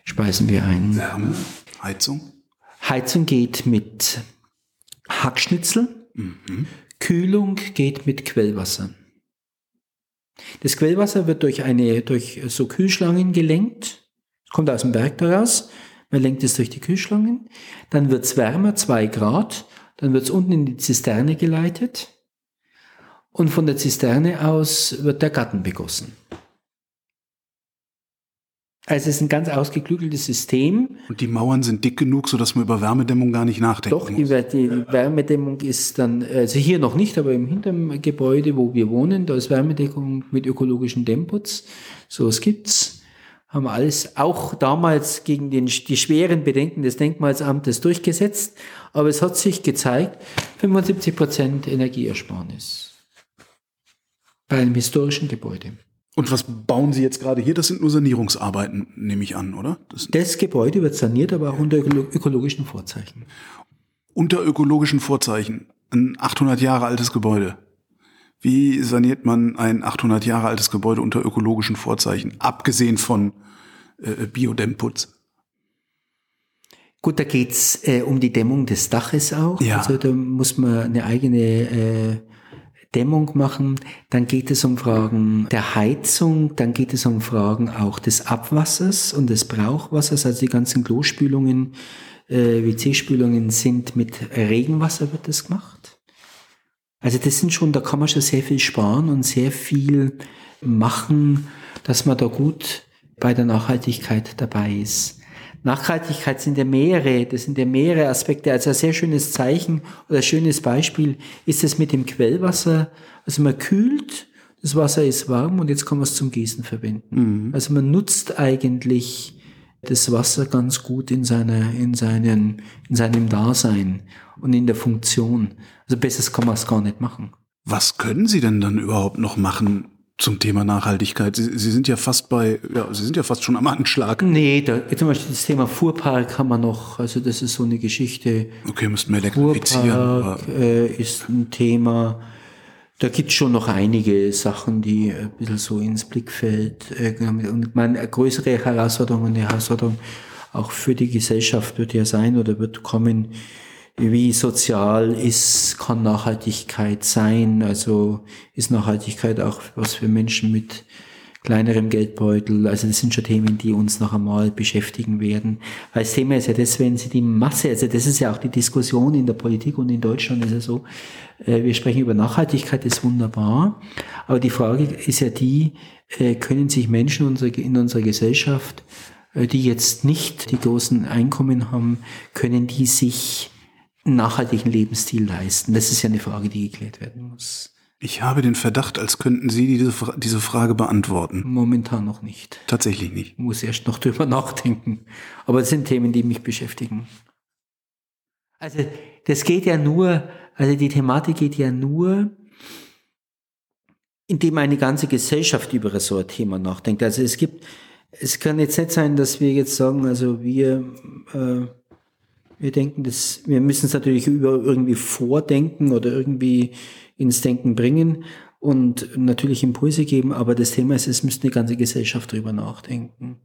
speisen wir ein. Wärme, Heizung? Heizung geht mit Hackschnitzel. Mhm. Kühlung geht mit Quellwasser. Das Quellwasser wird durch eine, durch so Kühlschlangen gelenkt. Kommt aus dem Berg daraus. Man lenkt es durch die Kühlschlangen. Dann wird es wärmer, zwei Grad. Dann wird es unten in die Zisterne geleitet. Und von der Zisterne aus wird der Garten begossen. Also es ist ein ganz ausgeklügeltes System. Und die Mauern sind dick genug, sodass man über Wärmedämmung gar nicht nachdenkt. Doch, die, die, Wärmedämmung ist dann, also hier noch nicht, aber im hinteren Gebäude, wo wir wohnen, da ist Wärmedeckung mit ökologischen Dämmputz. So was gibt's. Haben alles auch damals gegen den, die schweren Bedenken des Denkmalsamtes durchgesetzt. Aber es hat sich gezeigt, 75 Prozent Energieersparnis. Bei einem historischen Gebäude. Und was bauen Sie jetzt gerade hier? Das sind nur Sanierungsarbeiten, nehme ich an, oder? Das, das Gebäude wird saniert, aber auch unter ökologischen Vorzeichen. Unter ökologischen Vorzeichen. Ein 800 Jahre altes Gebäude. Wie saniert man ein 800 Jahre altes Gebäude unter ökologischen Vorzeichen? Abgesehen von äh, Biodämmputz. Gut, da geht's äh, um die Dämmung des Daches auch. Ja. Also da muss man eine eigene äh, Dämmung machen, dann geht es um Fragen der Heizung, dann geht es um Fragen auch des Abwassers und des Brauchwassers, also die ganzen Klospülungen, äh, WC-Spülungen sind mit Regenwasser wird das gemacht. Also das sind schon, da kann man schon sehr viel sparen und sehr viel machen, dass man da gut bei der Nachhaltigkeit dabei ist. Nachhaltigkeit sind ja mehrere, das sind ja mehrere Aspekte. Also ein sehr schönes Zeichen oder ein schönes Beispiel ist es mit dem Quellwasser. Also man kühlt, das Wasser ist warm und jetzt kann man es zum Gießen verwenden. Mhm. Also man nutzt eigentlich das Wasser ganz gut in seiner, in seinen, in seinem Dasein und in der Funktion. Also besseres kann man es gar nicht machen. Was können Sie denn dann überhaupt noch machen, zum Thema Nachhaltigkeit. Sie, Sie, sind ja fast bei, ja, Sie sind ja fast schon am Anschlag. Nee, da, zum Beispiel das Thema Fuhrpark haben wir noch, also das ist so eine Geschichte. Okay, müssten wir elektrifizieren. Fuhrpark äh, ist ein Thema. Da gibt es schon noch einige Sachen, die ein bisschen so ins Blickfeld äh, und meine größere Herausforderung und eine Herausforderung auch für die Gesellschaft wird ja sein oder wird kommen, wie sozial ist, kann Nachhaltigkeit sein? Also ist Nachhaltigkeit auch was für Menschen mit kleinerem Geldbeutel? Also das sind schon Themen, die uns noch einmal beschäftigen werden. Weil das Thema ist ja das, wenn Sie die Masse, also das ist ja auch die Diskussion in der Politik und in Deutschland ist ja so, äh, wir sprechen über Nachhaltigkeit, das ist wunderbar. Aber die Frage ist ja die, äh, können sich Menschen in unserer Gesellschaft, äh, die jetzt nicht die großen Einkommen haben, können die sich nachhaltigen Lebensstil leisten? Das ist ja eine Frage, die geklärt werden muss. Ich habe den Verdacht, als könnten Sie diese, diese Frage beantworten. Momentan noch nicht. Tatsächlich nicht. Ich muss erst noch drüber nachdenken. Aber es sind Themen, die mich beschäftigen. Also, das geht ja nur, also die Thematik geht ja nur, indem eine ganze Gesellschaft über so ein Thema nachdenkt. Also es gibt, es kann jetzt nicht sein, dass wir jetzt sagen, also wir, äh, wir denken, dass wir müssen es natürlich über irgendwie vordenken oder irgendwie ins Denken bringen und natürlich Impulse geben, aber das Thema ist, es müsste eine ganze Gesellschaft darüber nachdenken.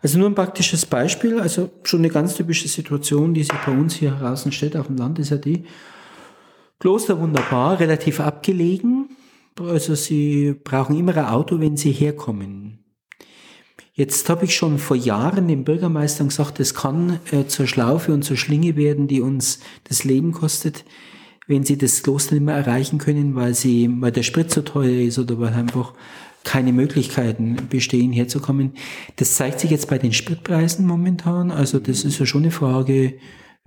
Also nur ein praktisches Beispiel, also schon eine ganz typische Situation, die sich bei uns hier draußen stellt auf dem Land, ist ja die Kloster wunderbar, relativ abgelegen. Also sie brauchen immer ein Auto, wenn sie herkommen. Jetzt habe ich schon vor Jahren dem Bürgermeister gesagt, es kann äh, zur Schlaufe und zur Schlinge werden, die uns das Leben kostet, wenn sie das Kloster nicht mehr erreichen können, weil sie, weil der Sprit so teuer ist oder weil einfach keine Möglichkeiten bestehen, herzukommen. Das zeigt sich jetzt bei den Spritpreisen momentan. Also das ist ja schon eine Frage,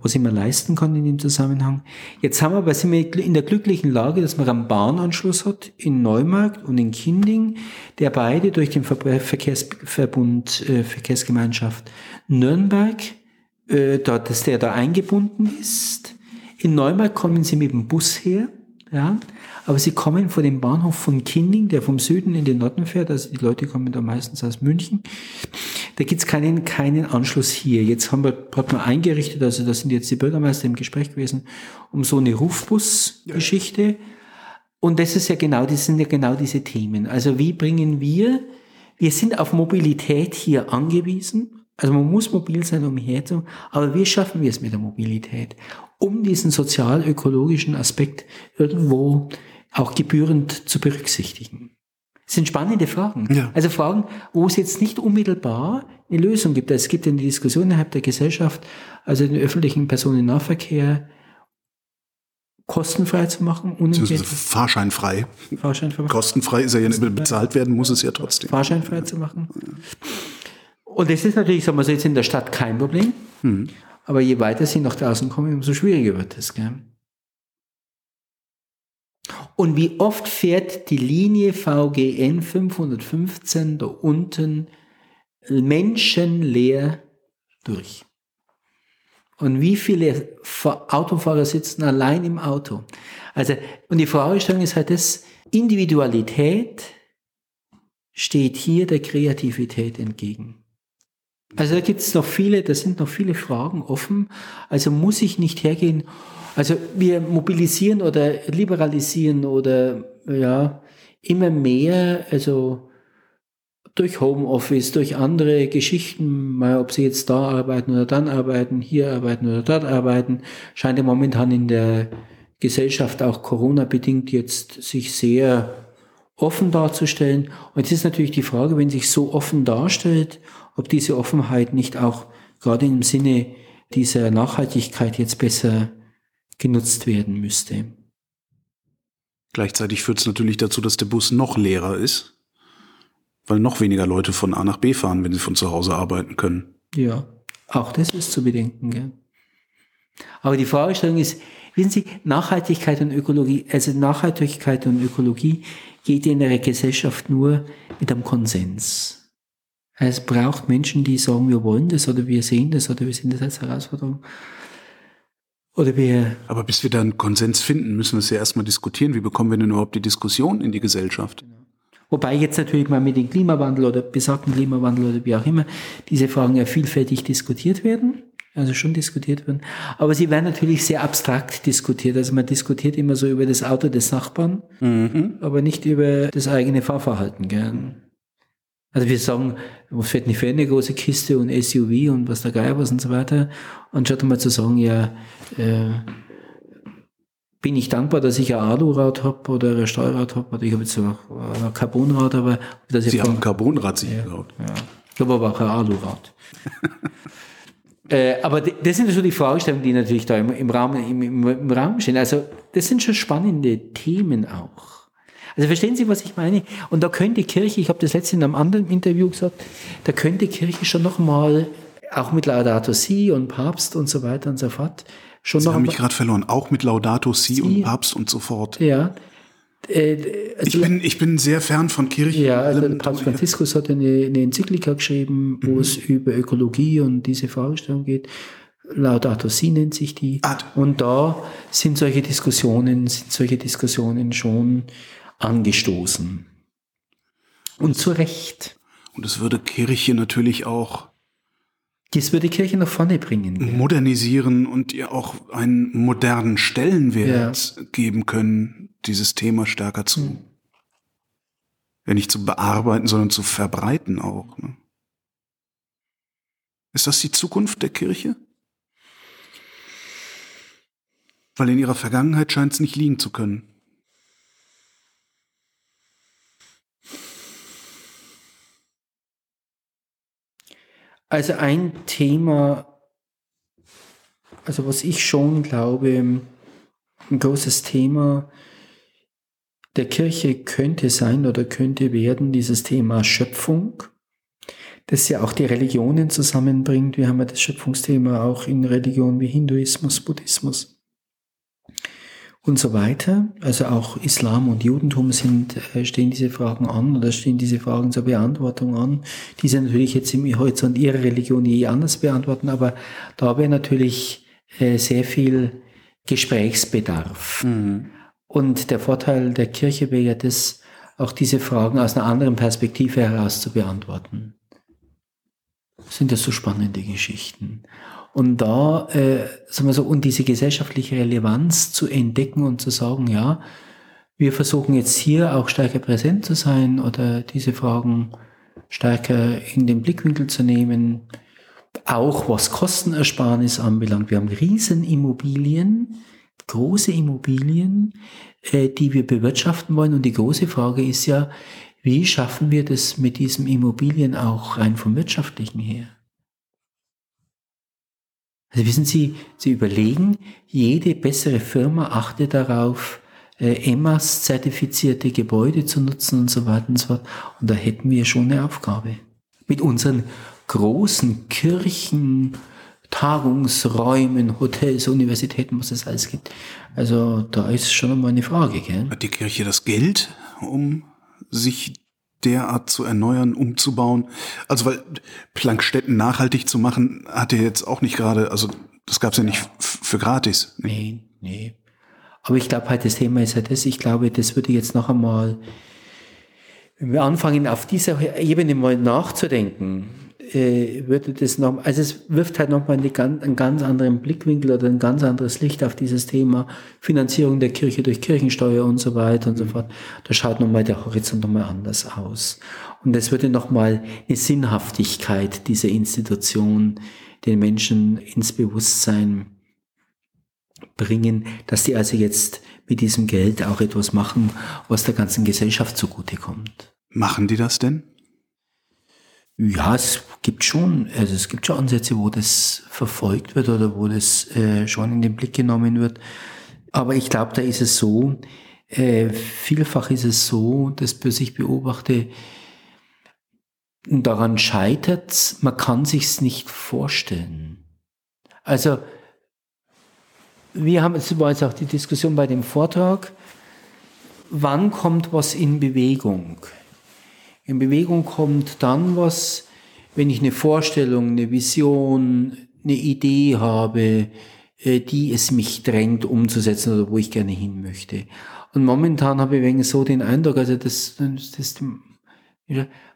was ich mir leisten kann in dem Zusammenhang. Jetzt haben wir aber sind wir in der glücklichen Lage, dass man einen Bahnanschluss hat in Neumarkt und in Kinding, der beide durch den Verkehrsverbund äh, Verkehrsgemeinschaft Nürnberg, äh, da, dass der da eingebunden ist. In Neumarkt kommen sie mit dem Bus her, ja, aber sie kommen vor dem Bahnhof von Kinding, der vom Süden in den Norden fährt, also die Leute kommen da meistens aus München. Da gibt's keinen, keinen Anschluss hier. Jetzt haben wir, hat man eingerichtet, also da sind jetzt die Bürgermeister im Gespräch gewesen, um so eine Rufbus-Geschichte. Ja. Und das ist ja genau, das sind ja genau diese Themen. Also wie bringen wir, wir sind auf Mobilität hier angewiesen. Also man muss mobil sein, um herzukommen. Aber wie schaffen wir es mit der Mobilität? Um diesen sozial-ökologischen Aspekt irgendwo auch gebührend zu berücksichtigen. Das sind spannende Fragen. Ja. Also Fragen, wo es jetzt nicht unmittelbar eine Lösung gibt. Es gibt eine Diskussion innerhalb der Gesellschaft, also den öffentlichen Personennahverkehr kostenfrei zu machen. Fahrscheinfrei. Fahrscheinfrei. Kostenfrei ist er ja, bezahlt werden muss es ja trotzdem. Fahrscheinfrei zu machen. Und das ist natürlich, sagen wir so, jetzt in der Stadt kein Problem. Mhm. Aber je weiter sie nach draußen kommen, umso schwieriger wird es. Gell? Und wie oft fährt die Linie VGN 515 da unten menschenleer durch? Und wie viele Autofahrer sitzen allein im Auto? Also, und die Fragestellung ist halt das, Individualität steht hier der Kreativität entgegen. Also da gibt es noch viele, da sind noch viele Fragen offen. Also muss ich nicht hergehen, also wir mobilisieren oder liberalisieren oder ja immer mehr, also durch Homeoffice, durch andere Geschichten, mal ob sie jetzt da arbeiten oder dann arbeiten, hier arbeiten oder dort arbeiten, scheint ja momentan in der Gesellschaft auch Corona-bedingt jetzt sich sehr offen darzustellen. Und es ist natürlich die Frage, wenn sich so offen darstellt, ob diese Offenheit nicht auch gerade im Sinne dieser Nachhaltigkeit jetzt besser genutzt werden müsste. Gleichzeitig führt es natürlich dazu, dass der Bus noch leerer ist, weil noch weniger Leute von A nach B fahren, wenn sie von zu Hause arbeiten können. Ja, auch das ist zu bedenken. Gell? Aber die Fragestellung ist, wissen Sie, Nachhaltigkeit und Ökologie, also Nachhaltigkeit und Ökologie geht in der Gesellschaft nur mit einem Konsens. Es braucht Menschen, die sagen, wir wollen das oder wir sehen das oder wir sehen das als Herausforderung. Oder wir Aber bis wir da einen Konsens finden, müssen wir es ja erstmal diskutieren. Wie bekommen wir denn überhaupt die Diskussion in die Gesellschaft? Wobei jetzt natürlich mal mit dem Klimawandel oder besagten Klimawandel oder wie auch immer diese Fragen ja vielfältig diskutiert werden, also schon diskutiert werden. Aber sie werden natürlich sehr abstrakt diskutiert. Also man diskutiert immer so über das Auto des Nachbarn, mhm. aber nicht über das eigene Fahrverhalten. Gell? Also wir sagen, was fährt nicht für eine große Kiste und SUV und was der Geier was und so weiter. Anstatt mal zu sagen, ja, äh, bin ich dankbar, dass ich ein Alurad habe oder ein Steuerrad habe oder ich habe jetzt auch ein Carbonrad, aber dass Sie haben ein Carbonrad sich ja, gebaut. Ja. Ich habe aber auch ein Alurad. äh, aber das sind so die Fragestellungen, die natürlich da im, im, Raum, im, im Raum stehen. Also das sind schon spannende Themen auch. Also verstehen Sie, was ich meine? Und da könnte Kirche, ich habe das letzte in einem anderen Interview gesagt, da könnte Kirche schon nochmal, auch mit Laudato Si und Papst und so weiter und so fort, schon Sie noch. haben mich gerade verloren, auch mit Laudato Si, si und Papst und so fort. Ja. Äh, also, ich, bin, ich bin sehr fern von Kirche. Ja, also Papst Franziskus hat eine, eine Enzyklika geschrieben, wo mhm. es über Ökologie und diese Fragestellung geht. Laudato Si nennt sich die. Ad. Und da sind solche Diskussionen, sind solche Diskussionen schon angestoßen. Und zu Recht. Und es würde Kirche natürlich auch das würde Kirche nach vorne bringen. Modernisieren und ihr auch einen modernen Stellenwert ja. geben können, dieses Thema stärker zu, hm. ja nicht zu bearbeiten, sondern zu verbreiten auch. Ne? Ist das die Zukunft der Kirche? Weil in ihrer Vergangenheit scheint es nicht liegen zu können. Also ein Thema, also was ich schon glaube, ein großes Thema der Kirche könnte sein oder könnte werden dieses Thema Schöpfung, das ja auch die Religionen zusammenbringt. Wir haben ja das Schöpfungsthema auch in Religionen wie Hinduismus, Buddhismus und so weiter. Also auch Islam und Judentum sind, äh, stehen diese Fragen an oder stehen diese Fragen zur Beantwortung an, die sie natürlich jetzt im Horizont ihrer Religion je anders beantworten, aber da wäre natürlich äh, sehr viel Gesprächsbedarf. Mhm. Und der Vorteil der Kirche wäre ja das, auch diese Fragen aus einer anderen Perspektive heraus zu beantworten. Das sind ja so spannende Geschichten. Und da, äh, sagen wir so, und diese gesellschaftliche Relevanz zu entdecken und zu sagen, ja, wir versuchen jetzt hier auch stärker präsent zu sein oder diese Fragen stärker in den Blickwinkel zu nehmen. Auch was Kostenersparnis anbelangt. Wir haben Riesenimmobilien, große Immobilien, äh, die wir bewirtschaften wollen. Und die große Frage ist ja, wie schaffen wir das mit diesen Immobilien auch rein vom wirtschaftlichen her? Also wissen Sie, Sie überlegen, jede bessere Firma achtet darauf, äh, EMAS zertifizierte Gebäude zu nutzen und so weiter und so fort. Und da hätten wir schon eine Aufgabe. Mit unseren großen Kirchen, Tagungsräumen, Hotels, Universitäten, was es alles gibt. Also da ist schon einmal eine Frage. Gell? Hat die Kirche das Geld, um sich derart zu erneuern, umzubauen? Also weil Plankstätten nachhaltig zu machen, hat er jetzt auch nicht gerade, also das gab es ja nicht für gratis. Nee, nee. Aber ich glaube halt, das Thema ist halt das, ich glaube, das würde jetzt noch einmal, wenn wir anfangen, auf dieser Ebene mal nachzudenken, äh, würde das noch, also es wirft halt nochmal eine, einen ganz anderen Blickwinkel oder ein ganz anderes Licht auf dieses Thema Finanzierung der Kirche durch Kirchensteuer und so weiter und so fort. Da schaut nochmal der Horizont nochmal anders aus. Und es würde nochmal eine Sinnhaftigkeit dieser Institution den Menschen ins Bewusstsein bringen, dass die also jetzt mit diesem Geld auch etwas machen, was der ganzen Gesellschaft zugutekommt. Machen die das denn? Ja, es gibt schon, also es gibt schon Ansätze, wo das verfolgt wird oder wo das äh, schon in den Blick genommen wird. Aber ich glaube, da ist es so, äh, vielfach ist es so, dass sich beobachte, daran scheitert, man kann sich's nicht vorstellen. Also, wir haben, jetzt auch die Diskussion bei dem Vortrag, wann kommt was in Bewegung? In Bewegung kommt dann was, wenn ich eine Vorstellung, eine Vision, eine Idee habe, äh, die es mich drängt umzusetzen oder wo ich gerne hin möchte. Und momentan habe ich wegen so den Eindruck, also das, das,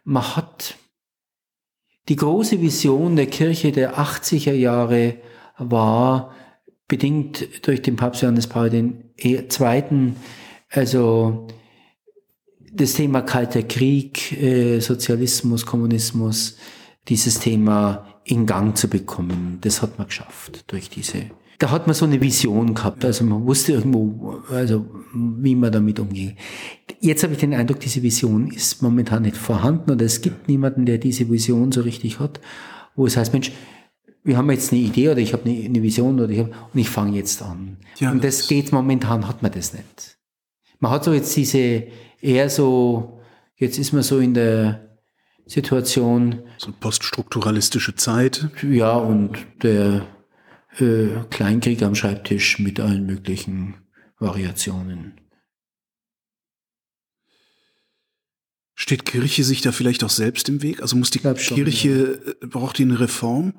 man hat die große Vision der Kirche der 80er Jahre war bedingt durch den Papst Johannes Paul II. Also das Thema Kalter Krieg, äh, Sozialismus, Kommunismus, dieses Thema in Gang zu bekommen, das hat man geschafft durch diese. Da hat man so eine Vision gehabt, also man wusste irgendwo, also wie man damit umgeht. Jetzt habe ich den Eindruck, diese Vision ist momentan nicht vorhanden oder es gibt niemanden, der diese Vision so richtig hat, wo es heißt, Mensch, wir haben jetzt eine Idee oder ich habe eine, eine Vision oder ich hab, und ich fange jetzt an. Ja, und das, das geht momentan, hat man das nicht. Man hat so jetzt diese, eher so, jetzt ist man so in der Situation. So poststrukturalistische Zeit. Ja, und der äh, Kleinkrieg am Schreibtisch mit allen möglichen Variationen. Steht Kirche sich da vielleicht auch selbst im Weg? Also muss die Kirche, schon, ja. Äh, braucht die eine Reform?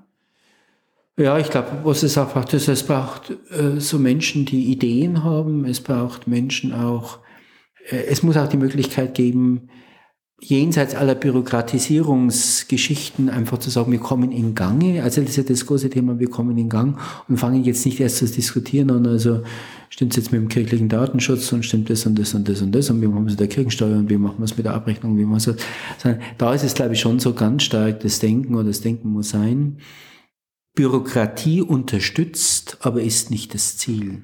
Ja, ich glaube, was es auch braucht, ist, es braucht äh, so Menschen, die Ideen haben. Es braucht Menschen auch, es muss auch die Möglichkeit geben, jenseits aller Bürokratisierungsgeschichten einfach zu sagen, wir kommen in Gange. Also das ist ja das große Thema, wir kommen in Gang und fangen jetzt nicht erst zu diskutieren an, also stimmt es jetzt mit dem kirchlichen Datenschutz und stimmt das und das und das und das und wie machen wir es mit der Kirchensteuer und wie machen wir es mit der Abrechnung, wie machen wir es. Da ist es, glaube ich, schon so ganz stark das Denken oder das Denken muss sein. Bürokratie unterstützt, aber ist nicht das Ziel.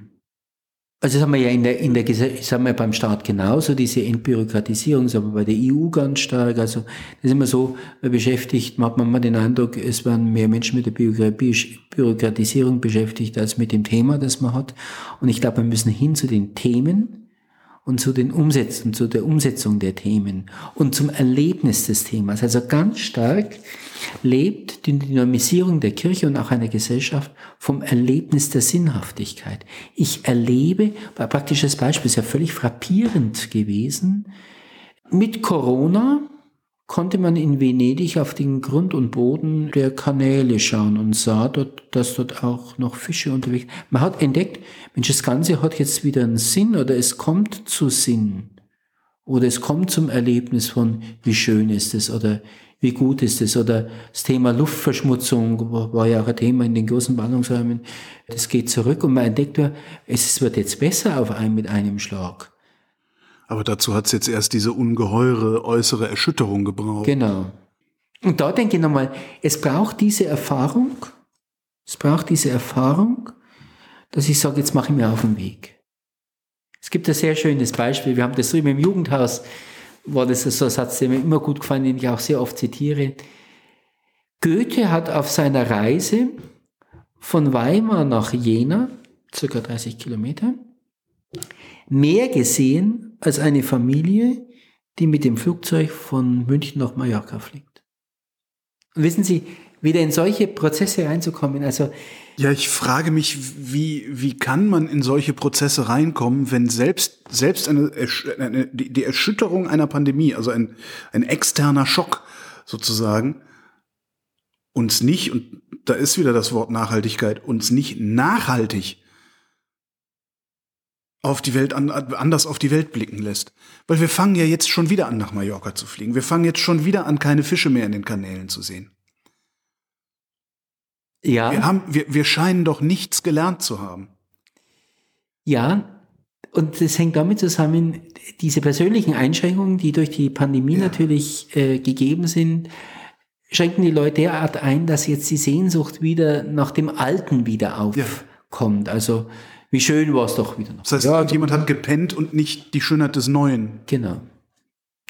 Also das haben wir ja in der, in der das haben wir beim Staat genauso, diese Entbürokratisierung, das haben wir bei der EU ganz stark. Also das ist immer so beschäftigt, man hat man mal den Eindruck, es werden mehr Menschen mit der Bürokratisierung beschäftigt als mit dem Thema, das man hat. Und ich glaube, wir müssen hin zu den Themen, und zu den Umsetzen, zu der Umsetzung der Themen und zum Erlebnis des Themas. Also ganz stark lebt die Dynamisierung der Kirche und auch einer Gesellschaft vom Erlebnis der Sinnhaftigkeit. Ich erlebe, war praktisches Beispiel, ist ja völlig frappierend gewesen, mit Corona konnte man in Venedig auf den Grund und Boden der Kanäle schauen und sah dort, dass dort auch noch Fische unterwegs. Man hat entdeckt, Mensch, das Ganze hat jetzt wieder einen Sinn oder es kommt zu Sinn. Oder es kommt zum Erlebnis von, wie schön ist es oder wie gut ist es oder das Thema Luftverschmutzung war ja auch ein Thema in den großen Ballungsräumen. Das geht zurück und man entdeckt ja, es wird jetzt besser auf einen mit einem Schlag. Aber dazu hat es jetzt erst diese ungeheure äußere Erschütterung gebraucht. Genau. Und da denke ich nochmal, es braucht diese Erfahrung, es braucht diese Erfahrung, dass ich sage, jetzt mache ich mir auf den Weg. Es gibt ein sehr schönes Beispiel, wir haben das drüben im Jugendhaus, war das so ein Satz, der mir immer gut gefallen, den ich auch sehr oft zitiere. Goethe hat auf seiner Reise von Weimar nach Jena, circa 30 Kilometer, mehr gesehen als eine Familie, die mit dem Flugzeug von München nach Mallorca fliegt. Und wissen Sie, wieder in solche Prozesse reinzukommen, also ja, ich frage mich, wie, wie kann man in solche Prozesse reinkommen, wenn selbst, selbst eine, eine die Erschütterung einer Pandemie, also ein, ein externer Schock sozusagen, uns nicht, und da ist wieder das Wort Nachhaltigkeit, uns nicht nachhaltig auf die Welt anders auf die Welt blicken lässt. Weil wir fangen ja jetzt schon wieder an, nach Mallorca zu fliegen. Wir fangen jetzt schon wieder an, keine Fische mehr in den Kanälen zu sehen. Ja. Wir, haben, wir, wir scheinen doch nichts gelernt zu haben. Ja, und das hängt damit zusammen, diese persönlichen Einschränkungen, die durch die Pandemie ja. natürlich äh, gegeben sind, schränken die Leute derart ein, dass jetzt die Sehnsucht wieder nach dem Alten wieder aufkommt. Ja. Also wie schön war es doch wieder noch. Das heißt, ja, jemand hat gepennt und nicht die Schönheit des Neuen. Genau.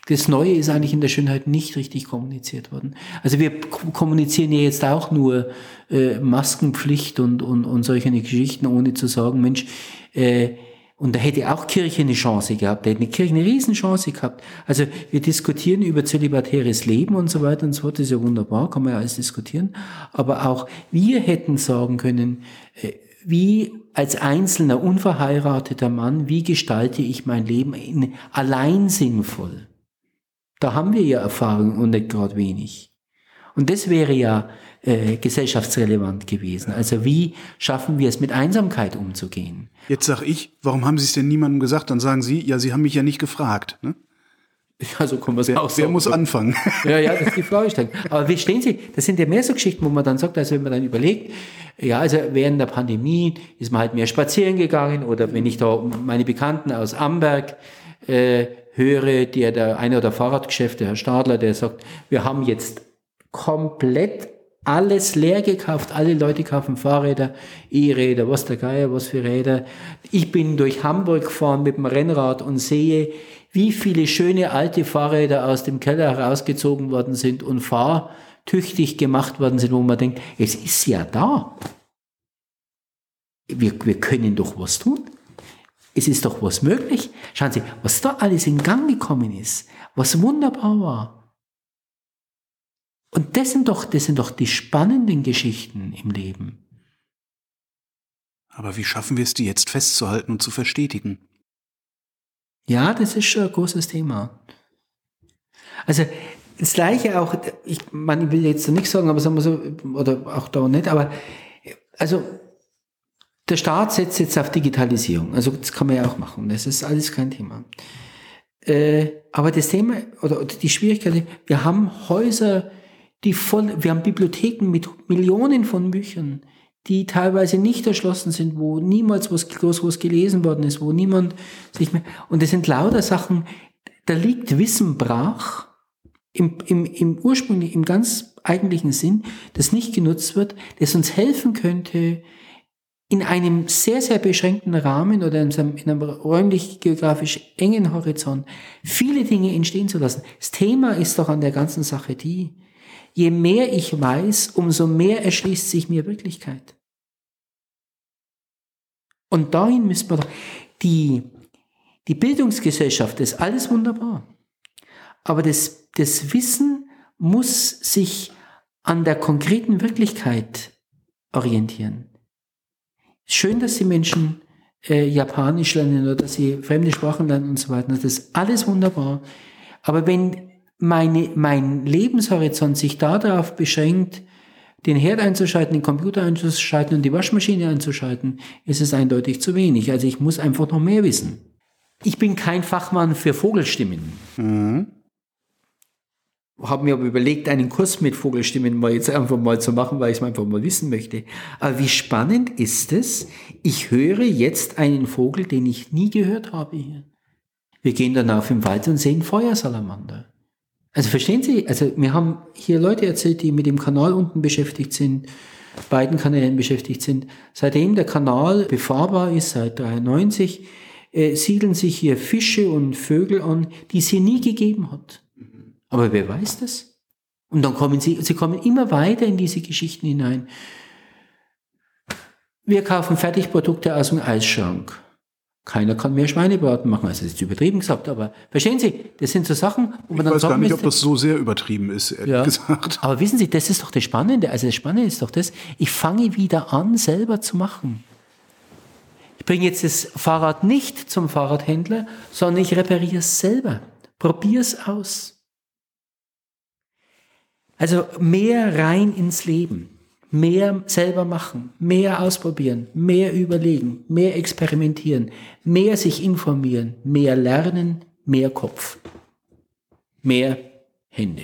Das Neue ist eigentlich in der Schönheit nicht richtig kommuniziert worden. Also wir kommunizieren ja jetzt auch nur äh, Maskenpflicht und, und, und solche Geschichten, ohne zu sagen, Mensch, äh, und da hätte auch Kirche eine Chance gehabt, da hätte eine Kirche eine Riesenchance gehabt. Also wir diskutieren über zölibatäres Leben und so weiter und so fort, das ist ja wunderbar, kann man ja alles diskutieren. Aber auch wir hätten sagen können, äh, wie als einzelner unverheirateter Mann, wie gestalte ich mein Leben in, allein sinnvoll? Da haben wir ja Erfahrung und nicht gerade wenig. Und das wäre ja äh, gesellschaftsrelevant gewesen. Also wie schaffen wir es, mit Einsamkeit umzugehen? Jetzt sag ich, warum haben Sie es denn niemandem gesagt? Dann sagen Sie, ja, Sie haben mich ja nicht gefragt. Ne? Ja, so kommen wir es auch Wer muss anfangen? Ja, ja, das ist die Frage. Aber wie stehen Sie? Das sind ja mehr so Geschichten, wo man dann sagt, also wenn man dann überlegt, ja, also während der Pandemie ist man halt mehr spazieren gegangen oder wenn ich da meine Bekannten aus Amberg äh, höre, der, der eine oder Fahrradgeschäfte, Herr Stadler, der sagt, wir haben jetzt komplett alles leer gekauft. Alle Leute kaufen Fahrräder, E-Räder, was der Geier, was für Räder. Ich bin durch Hamburg gefahren mit dem Rennrad und sehe, wie viele schöne alte Fahrräder aus dem Keller herausgezogen worden sind und fahrtüchtig gemacht worden sind, wo man denkt, es ist ja da. Wir, wir können doch was tun. Es ist doch was möglich. Schauen Sie, was da alles in Gang gekommen ist, was wunderbar war. Und das sind doch, das sind doch die spannenden Geschichten im Leben. Aber wie schaffen wir es, die jetzt festzuhalten und zu verstetigen? Ja, das ist schon ein großes Thema. Also das Gleiche auch, ich, man will jetzt nicht sagen, aber sagen wir so, oder auch da nicht, aber also der Staat setzt jetzt auf Digitalisierung. Also das kann man ja auch machen. Das ist alles kein Thema. Äh, aber das Thema oder, oder die Schwierigkeit, wir haben Häuser, die voll, wir haben Bibliotheken mit Millionen von Büchern, die teilweise nicht erschlossen sind, wo niemals was groß was gelesen worden ist, wo niemand sich mehr, und das sind lauter Sachen, da liegt Wissen brach, im, im, im ursprünglich, im ganz eigentlichen Sinn, das nicht genutzt wird, das uns helfen könnte, in einem sehr, sehr beschränkten Rahmen oder in einem, in einem räumlich-geografisch engen Horizont viele Dinge entstehen zu lassen. Das Thema ist doch an der ganzen Sache die, je mehr ich weiß, umso mehr erschließt sich mir Wirklichkeit. Und dahin müssen wir doch, die, die Bildungsgesellschaft ist alles wunderbar. Aber das, das Wissen muss sich an der konkreten Wirklichkeit orientieren. Schön, dass die Menschen äh, Japanisch lernen oder dass sie fremde Sprachen lernen und so weiter. Das ist alles wunderbar. Aber wenn meine, mein Lebenshorizont sich darauf beschränkt, den Herd einzuschalten, den Computer einzuschalten und die Waschmaschine einzuschalten, ist es eindeutig zu wenig. Also ich muss einfach noch mehr wissen. Ich bin kein Fachmann für Vogelstimmen. Mhm habe mir aber überlegt, einen Kurs mit Vogelstimmen mal jetzt einfach mal zu machen, weil ich es einfach mal wissen möchte. Aber wie spannend ist es? Ich höre jetzt einen Vogel, den ich nie gehört habe hier. Wir gehen dann auf im Wald und sehen Feuersalamander. Also verstehen Sie, also wir haben hier Leute erzählt, die mit dem Kanal unten beschäftigt sind, beiden Kanälen beschäftigt sind. Seitdem der Kanal befahrbar ist, seit 93, äh, siedeln sich hier Fische und Vögel an, die es hier nie gegeben hat. Aber wer weiß das? Und dann kommen sie, sie kommen immer weiter in diese Geschichten hinein. Wir kaufen Fertigprodukte aus dem Eisschrank. Keiner kann mehr Schweinebraten machen. Also das ist übertrieben gesagt, aber verstehen Sie, das sind so Sachen, wo man ich dann weiß gar nicht, ob das so sehr übertrieben ist, ehrlich ja. gesagt. Aber wissen Sie, das ist doch das Spannende. Also das Spannende ist doch das, ich fange wieder an, selber zu machen. Ich bringe jetzt das Fahrrad nicht zum Fahrradhändler, sondern ich repariere es selber. Probiere es aus. Also mehr rein ins Leben, mehr selber machen, mehr ausprobieren, mehr überlegen, mehr experimentieren, mehr sich informieren, mehr lernen, mehr Kopf, mehr Hände.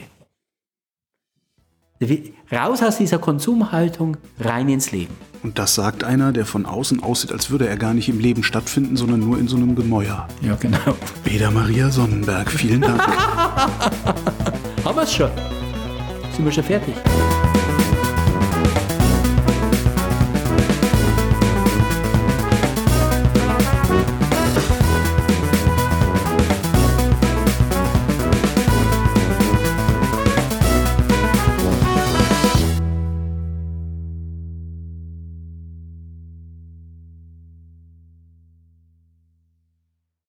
Raus aus dieser Konsumhaltung, rein ins Leben. Und das sagt einer, der von außen aussieht, als würde er gar nicht im Leben stattfinden, sondern nur in so einem Gemäuer. Ja, genau. Peter Maria Sonnenberg, vielen Dank. Haben wir es schon? sind wir schon fertig.